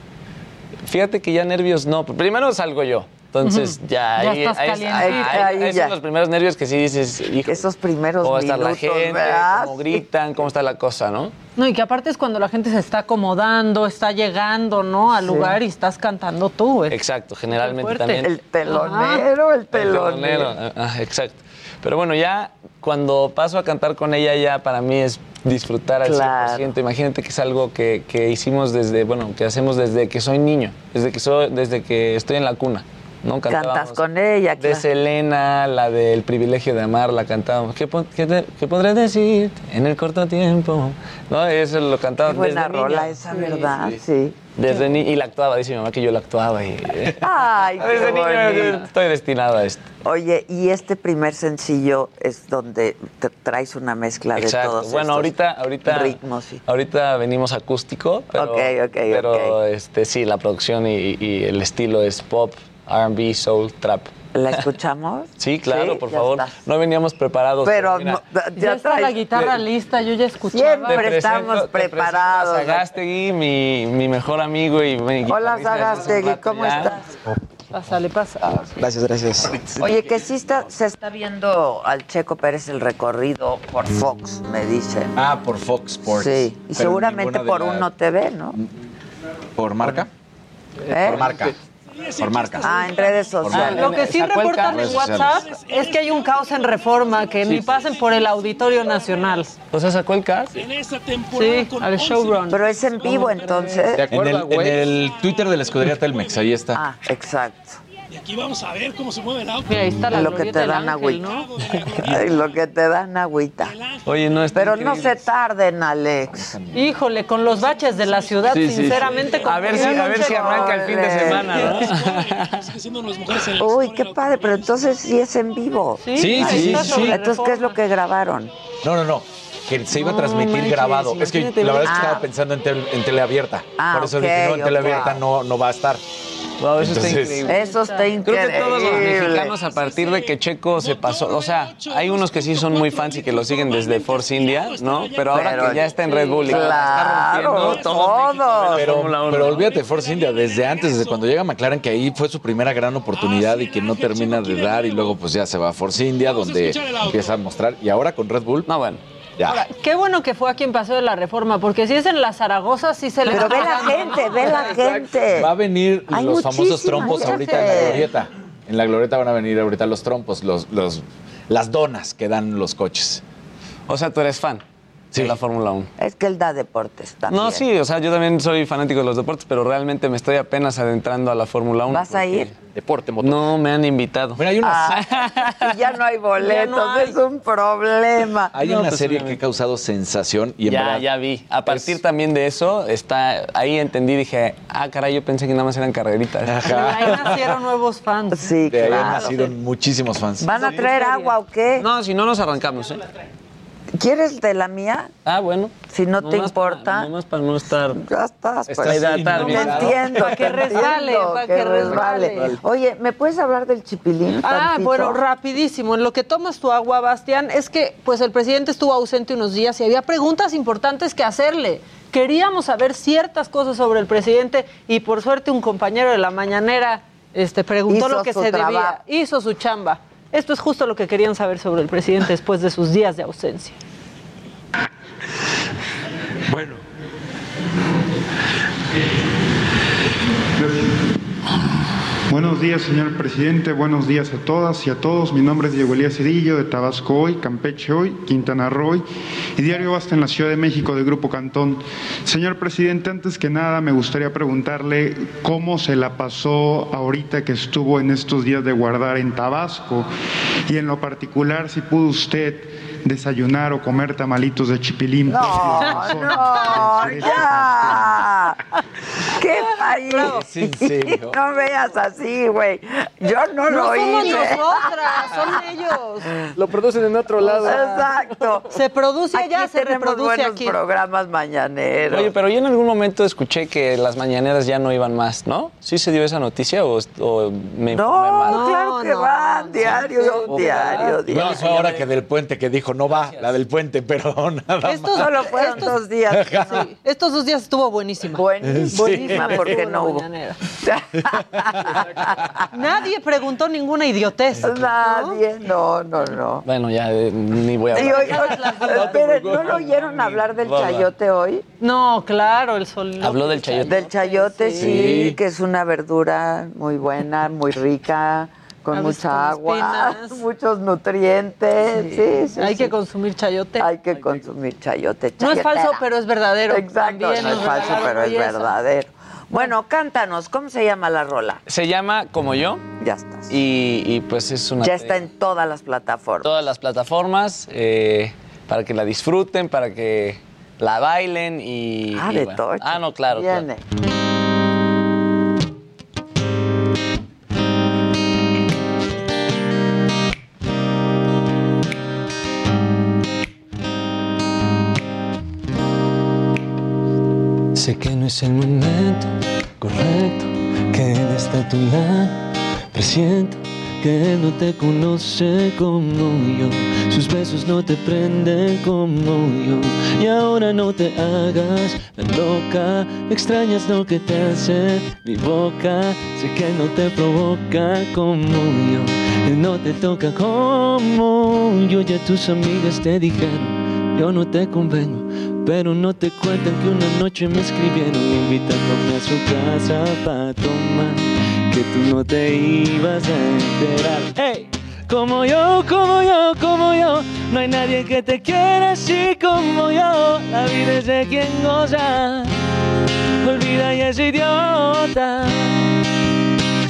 Fíjate que ya nervios no, primero salgo yo. Entonces ya, Ya ahí, estás ahí- calientito. ahí- ahí- Ahí ahí ya. son los primeros nervios que sí dices, hijo, Esos primeros cómo está la minutos, gente, ¿verdad? cómo gritan, cómo está la cosa, ¿no? No, y que aparte es cuando la gente se está acomodando, está llegando, ¿no? Al Sí. lugar y estás cantando tú. es- Exacto, generalmente también. El telonero, el telonero. ah, exacto. Pero bueno, ya cuando paso a cantar con ella, ya para mí es disfrutar al Claro. 100%. Imagínate que es algo que, que hicimos desde, bueno, que hacemos desde que soy niño, desde que, soy, desde que estoy en la cuna. ¿No? Cantas con ella, De claro. Selena, la del privilegio de amar, la cantábamos. ¿Qué, qué te- qué podré decir en el corto tiempo? ¿No? Eso lo cantaba Qué buena desde rola niña. esa, ¿verdad? Sí. Desde ni y la actuaba, dice mi mamá que yo la actuaba y Ay, <laughs> qué desde niño estoy destinado a esto. Oye, y este primer sencillo es donde te traes una mezcla de todos Bueno, estos ahorita, ahorita, ritmos. sí. ahorita venimos acústico, pero, Ok, ok, pero este sí, la producción y, y el estilo es pop, R&B, soul, trap. ¿La escuchamos? <laughs> Sí, claro, Sí, por favor. No veníamos preparados. Pero mira, no, Ya está la guitarra lista, yo ya escuchaba. Siempre presento- estamos preparados. a Sagástegui, mi, mi mejor amigo y mi Hola, rato ¿cómo ya. estás? Pásale, pasa. Gracias, gracias. Oye, que sí está, se está viendo al Checo Pérez el recorrido por Fox, me dicen. Ah, por Fox Sports. Sí, y seguramente por la- Uno TV, ¿no? ¿Por marca? ¿Eh? Por marca. Por marca. Ah, en redes sociales. Lo que sí reportan en WhatsApp es que hay un caos en reforma, que ni pasen por el Auditorio Nacional. O sea, sacó el car. Sí, al showrun. Pero es en vivo entonces. En el, en el Twitter de la escudería Telmex, ahí está. Ah, exacto. Y aquí vamos a ver cómo se mueve el auto. Mira, ahí está la lo que te dan ángel, agüita. ¿no? Ay, lo que te dan agüita. Oye, no está Pero no se tarden, Alex. Híjole, con los baches de la ciudad, Sí, sí, sí. sinceramente. A ver si, a ver si arranca el fin de semana, ¿no? Sigue <laughs> siendo las mujeres en la Uy, qué padre, pero entonces sí es en vivo. Sí, sí, sí, sí. Entonces, ¿qué es lo que grabaron? No, no, no. Que se iba a transmitir grabado. Es que la verdad es que estaba pensando en, tel- en teleabierta. Ah, Por eso ok, dije, no, en teleabierta no, no va a estar. Wow, eso está increíble. Eso está Creo increíble. que todos los mexicanos, a partir de que Checo se pasó, o sea, hay unos que sí son muy fans y que lo siguen desde Force India, ¿no? Pero ahora Pero- que ya está en Red Bull y está Claro, rompiendo, todos Pero, olvídate, Force India, desde antes, desde cuando llega McLaren, que ahí fue su primera gran oportunidad y que no termina de dar, y luego pues ya se va a Force India, donde empieza a mostrar. Y ahora con Red Bull. No, bueno. Ya. Qué bueno que fue aquí en Paseo de la Reforma, porque si es en la Zaragoza, sí se le Pero ve la gente, ve la gente. Va a venir Hay los famosos trompos ahorita en la glorieta. En la glorieta van a venir ahorita los trompos, los, los, las donas que dan los coches. O sea, tú eres fan de la Fórmula 1. Es que él da deportes también. No, sí, o sea, yo también soy fanático de los deportes, pero realmente me estoy apenas adentrando a la Fórmula 1. ¿Vas a ir? Deporte, motor. No, me han invitado. Mira, hay una, Ah, <laughs> y ya no hay boletos, Ya no hay. es un problema. hay No, una pues, serie que ha causado sensación y en ya, verdad ya vi. A partir también de eso, está ahí entendí, dije, ah, caray, yo pensé que nada más eran carreritas. Ahí nacieron nuevos fans. Sí, de ahí han claro. nacido muchísimos fans. ¿Van a traer agua o qué? No, si no nos arrancamos, ¿eh? ¿Quieres de la mía? Ah, bueno. Si no te importa. nomás para no estar... Ya estás, pues. Te bien. entiendo, Para que resbale, para que resbale. Oye, ¿me puedes hablar del chipilín? Ah, tantito? bueno, rapidísimo. En lo que tomas tu agua, Bastián, es que pues el presidente estuvo ausente unos días y había preguntas importantes que hacerle. Queríamos saber ciertas cosas sobre el presidente y por suerte un compañero de la mañanera este, preguntó Hizo lo que se trabajo. debía. Hizo su chamba. Esto es justo lo que querían saber sobre el presidente después de sus días de ausencia. Bueno. Buenos días, señor presidente. Buenos días a todas y a todos. Mi nombre es Diego Elías Cedillo, de Tabasco Hoy, Campeche Hoy, Quintana Roo y Diario Basta en la Ciudad de México, de Grupo Cantón. Señor presidente, antes que nada me gustaría preguntarle cómo se la pasó ahorita que estuvo en estos días de guardar en Tabasco y en lo particular si pudo usted desayunar o comer tamalitos de chipilín. No, no, ya. ¿Qué país? No veas así, güey. Yo no, No lo somos hice. nosotras, son ellos. Lo producen en otro lado. Exacto. Se produce Aquí allá, se reproduce buenos aquí. programas mañaneros. Oye, pero yo en algún momento escuché que las mañaneras ya no iban más, ¿no? ¿Sí se dio esa noticia o, o me informé no, mal? claro que no, van, diario, sí. diario, diario. fue ahora que del puente que dijo no va, la del puente, <laughs> pero nada Estos, más. Solo fueron estos- dos días. <laughs> sí, estos dos días estuvo buenísima. Buenísima, Buenísima porque no hubo. Nadie preguntó ninguna idiotez. Nadie, no, no, no. Bueno, ya eh, ni voy a Y hablar. hoy- esperen, ¿no lo oyeron hablar del chayote hoy? No, claro, el sol. Habló del chayote. Del chayote, sí. Sí. que es una verdura muy buena, muy rica, con mucha agua, espinas. <laughs> muchos nutrientes. Sí, sí, Hay sí. que consumir chayote. Hay que consumir chayote. no es chayotera. falso, pero es verdadero. Exacto, También no es falso, pero es verdadero. Bueno, cántanos, ¿cómo se llama la rola? Se llama Como Yo Ya estás. y, y, pues es una... Ya está en todas las plataformas. todas las plataformas eh, para que la disfruten, para que la bailen y... Ah, y de bueno. todo. Ah, no, claro. claro. Viene. Sé es el momento correcto que está tu lado. Presiento que no te conoce como yo. Sus besos no te prenden como yo. Y ahora no te hagas loca. Extrañas lo que te hace mi boca. Sé que no te provoca como yo. Él no te toca como yo. Ya tus amigas te dijeron. Yo no te convengo, pero no te cuentan que una noche me escribieron invitándome a su casa para tomar, que tú no te ibas a enterar. ¡Hey! Como yo, como yo, como yo, no hay nadie que te quiera así como yo. La vida es de quien goza, olvida y es idiota.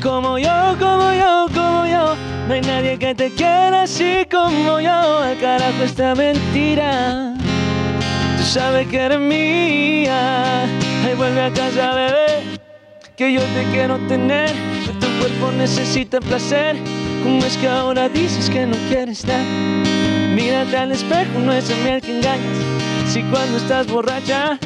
Como yo, como yo, como yo. No hay nadie que te quiera así como yo. Al carajo esta mentira. Sabes que eres mía. Ay, vuelve a casa, bebé. Que yo te quiero tener. Que tu cuerpo necesita placer. ¿Cómo es que ahora dices que no quieres estar? Mírate al espejo, no es el miel que engañas. Si cuando estás borracha,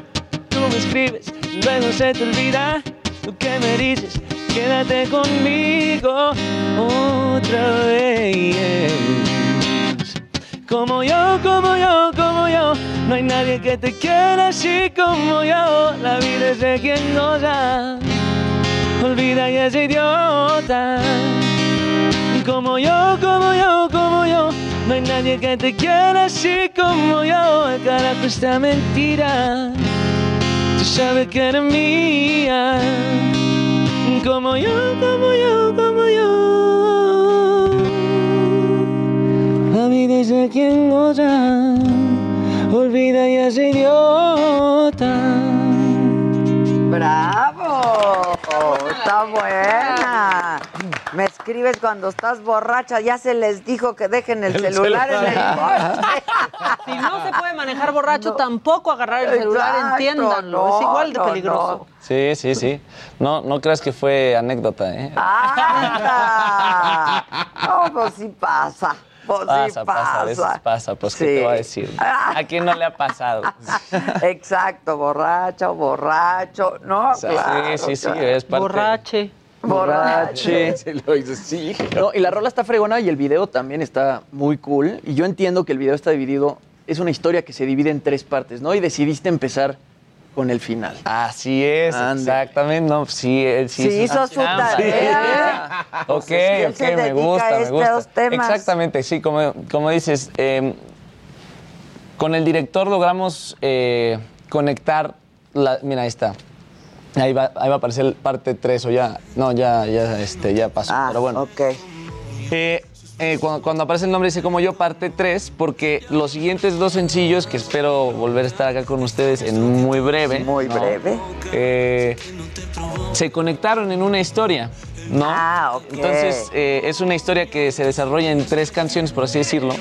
tú me escribes, luego se te olvida. Tú que me dices, quédate conmigo otra vez. Como yo, como yo, como yo, no hay nadie que te quiera así como yo. La vida es de quien goza, olvida y es idiota. Como yo, como yo, como yo, no hay nadie que te quiera así como yo. Al carajo esta mentira, tú sabes que eres mía. Como yo, como yo, como yo. La vida es de quien goza, olvida y es idiota. ¡Bravo! Está buena. Me escribes cuando estás borracha. Ya se les dijo que dejen el, <laughs> celular, en el coche. <laughs> Si no se puede manejar borracho, tampoco agarrar el celular, Exacto, entiéndanlo. es igual de no, peligroso. Sí, sí, sí. No, no creas que fue anécdota, ¿eh? ¡Anda! <laughs> No, pues sí pasa. Pues sí Pasa, pasa, a veces pasa. pasa, pues Sí. qué te voy a decir. ¿A quién no le ha pasado? <laughs> Exacto, borracho, borracho. No, claro. sí, sí, sí, claro. es parte. Borrache. Borrache. <laughs> Sí, lo hizo, sí. No, y la rola está fregona y el video también está muy cool. Y yo entiendo que el video está dividido, es una historia que se divide en tres partes, ¿no? Y decidiste empezar con el final. Así es, exactamente. No, sí, él sí, Sí hizo su tarea. <laughs> Ok, él ok, se me gusta, a me estos gusta. temas. Exactamente, sí, como, como dices, eh, con el director logramos eh, conectar, la, mira, ahí está. Ahí va, ahí va a aparecer el parte 3 o ya, no, ya, ya, este, ya pasó, Ah, pero bueno. ok. Eh, eh, cuando, cuando aparece el nombre dice como yo parte 3 porque los siguientes dos sencillos que espero volver a estar acá con ustedes en muy breve. Muy ¿no? breve. Eh, se conectaron en una historia, ¿no? Ah, ok. Entonces eh, es una historia que se desarrolla en tres canciones, por así decirlo.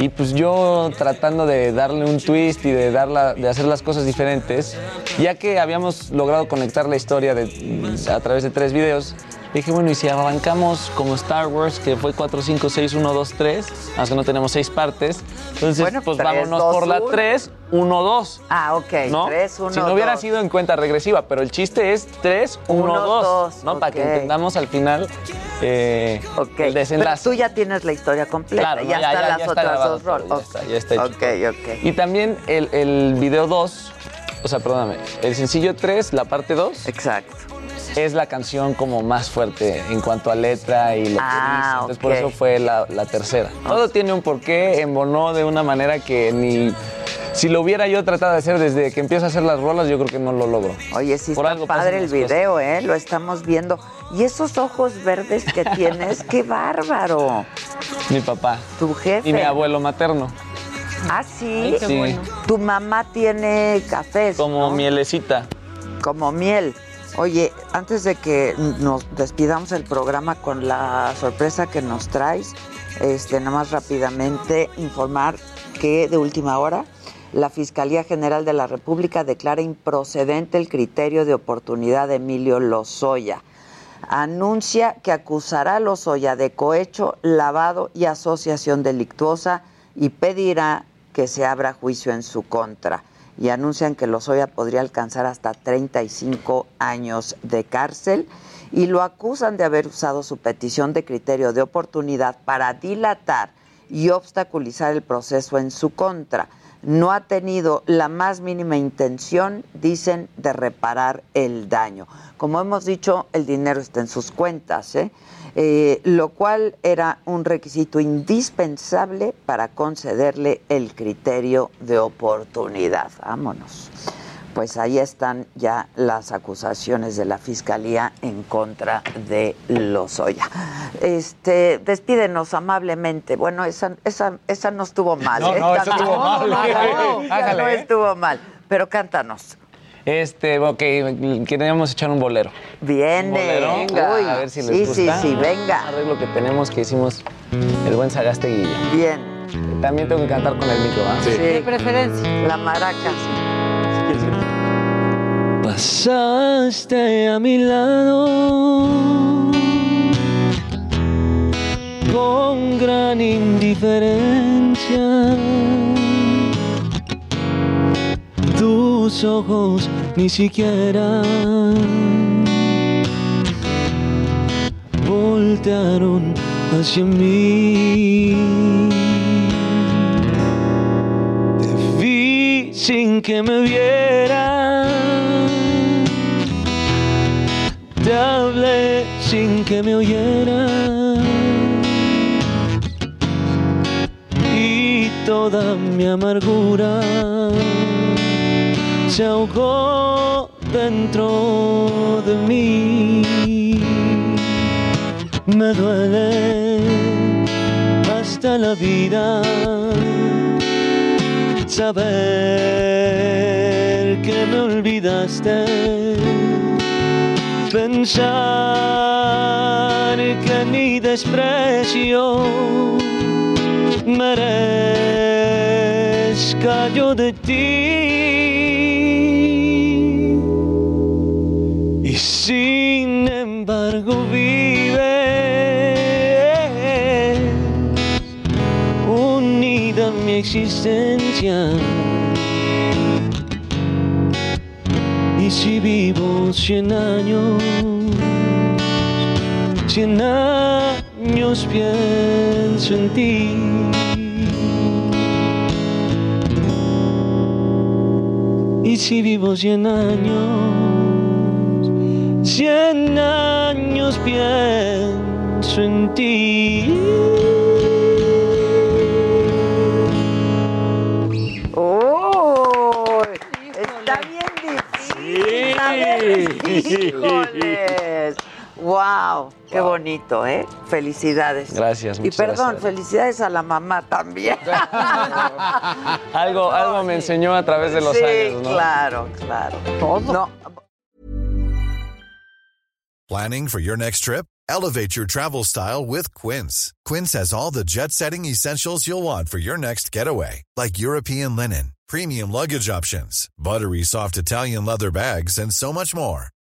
Y pues yo tratando de darle un twist y de, darla, de hacer las cosas diferentes, ya que habíamos logrado conectar la historia de- a través de tres videos, dije, bueno, y si arrancamos como Star Wars, que fue 4, 5, 6, 1, 2, 3, aunque no tenemos seis partes, entonces Bueno, pues tres, vámonos dos, por la uno. 3, 1, 2. Ah, ok. ¿no? Tres, uno, si no hubiera dos. sido en cuenta regresiva, pero el chiste es 3, 1, Uno, 2, dos, ¿no? Para que entendamos al final eh, el Pero desenlace. tú ya tienes la historia completa. Claro, ya no, ya- están ya- las ya está otras grabado dos todo, rolas. ya está, ya está hecho Ok, ok. Y también el, el video 2, o sea, perdóname, el sencillo 3, la parte 2. Exacto. Es la canción como más fuerte en cuanto a letra y lo que Ah, dice. Entonces por eso fue la, la tercera. Todo tiene un porqué, embonó de una manera que ni... Si lo hubiera yo tratado de hacer desde que empiezo a hacer las rolas, yo creo que no lo logro. Oye, sí Por está algo padre el video, ¿eh? Lo estamos viendo. Y esos ojos verdes que tienes, <laughs> qué bárbaro. Mi papá. Tu jefe. Y mi abuelo materno. Ah, sí. Ay, qué Sí. bueno. Tu mamá tiene cafés. Como mielecita. Como miel. Oye, antes de que nos despidamos el programa con la sorpresa que nos traes, este, nada más rápidamente informar que de última hora la Fiscalía General de la República declara improcedente el criterio de oportunidad de Emilio Lozoya. Anuncia que acusará a Lozoya de cohecho, lavado y asociación delictuosa y pedirá que se abra juicio en su contra y anuncian que Lozoya podría alcanzar hasta 35 años de cárcel y lo acusan de haber usado su petición de criterio de oportunidad para dilatar y obstaculizar el proceso en su contra. No ha tenido la más mínima intención, dicen, de reparar el daño. Como hemos dicho, el dinero está en sus cuentas, ¿eh? Eh, lo cual era un requisito indispensable para concederle el criterio de oportunidad. Vámonos. Pues ahí están ya las acusaciones de la fiscalía en contra de Lozoya. Este, despídenos amablemente. Bueno, esa, esa, esa no estuvo mal. No, ¿eh? no, También. estuvo <laughs> mal. No, no, <laughs> no, no ¿eh? estuvo mal. Pero cántanos. Este, ok, queríamos echar un bolero. Viene, Un bolero. venga. A ver si les Sí, gusta. sí, sí, venga. Un arreglo que tenemos que hicimos el buen Sagasteguillo. Bien. También tengo que cantar con el micro, ¿ah? De preferencia. La maraca. Pasaste a mi lado con gran indiferencia. Tus ojos ni siquiera voltearon hacia mí. Te vi sin que me vieras. Te hablé sin que me oyeras. Y toda mi amargura se ahogó dentro de mí. Me duele hasta la vida saber que me olvidaste pensar que mi desprecio merezca yo de ti. Y sin embargo vive unida mi existencia. Y si vivo cien años, cien años pienso en ti. Si vivo cien años, cien años pienso en ti. ¡Oh! Está bien difícil. <laughs> híjoles. ¡Wow! Qué bonito, ¿eh? Felicidades. Gracias, Y perdón, gracias. felicidades a la mamá también. <laughs> Algo, algo me enseñó a través de los sí, años, ¿no? claro, claro. No, Planning for your next trip? Elevate your travel style with Quince. Quince has all the jet setting essentials you'll want for your next getaway, like European linen, premium luggage options, buttery soft Italian leather bags, and so much more.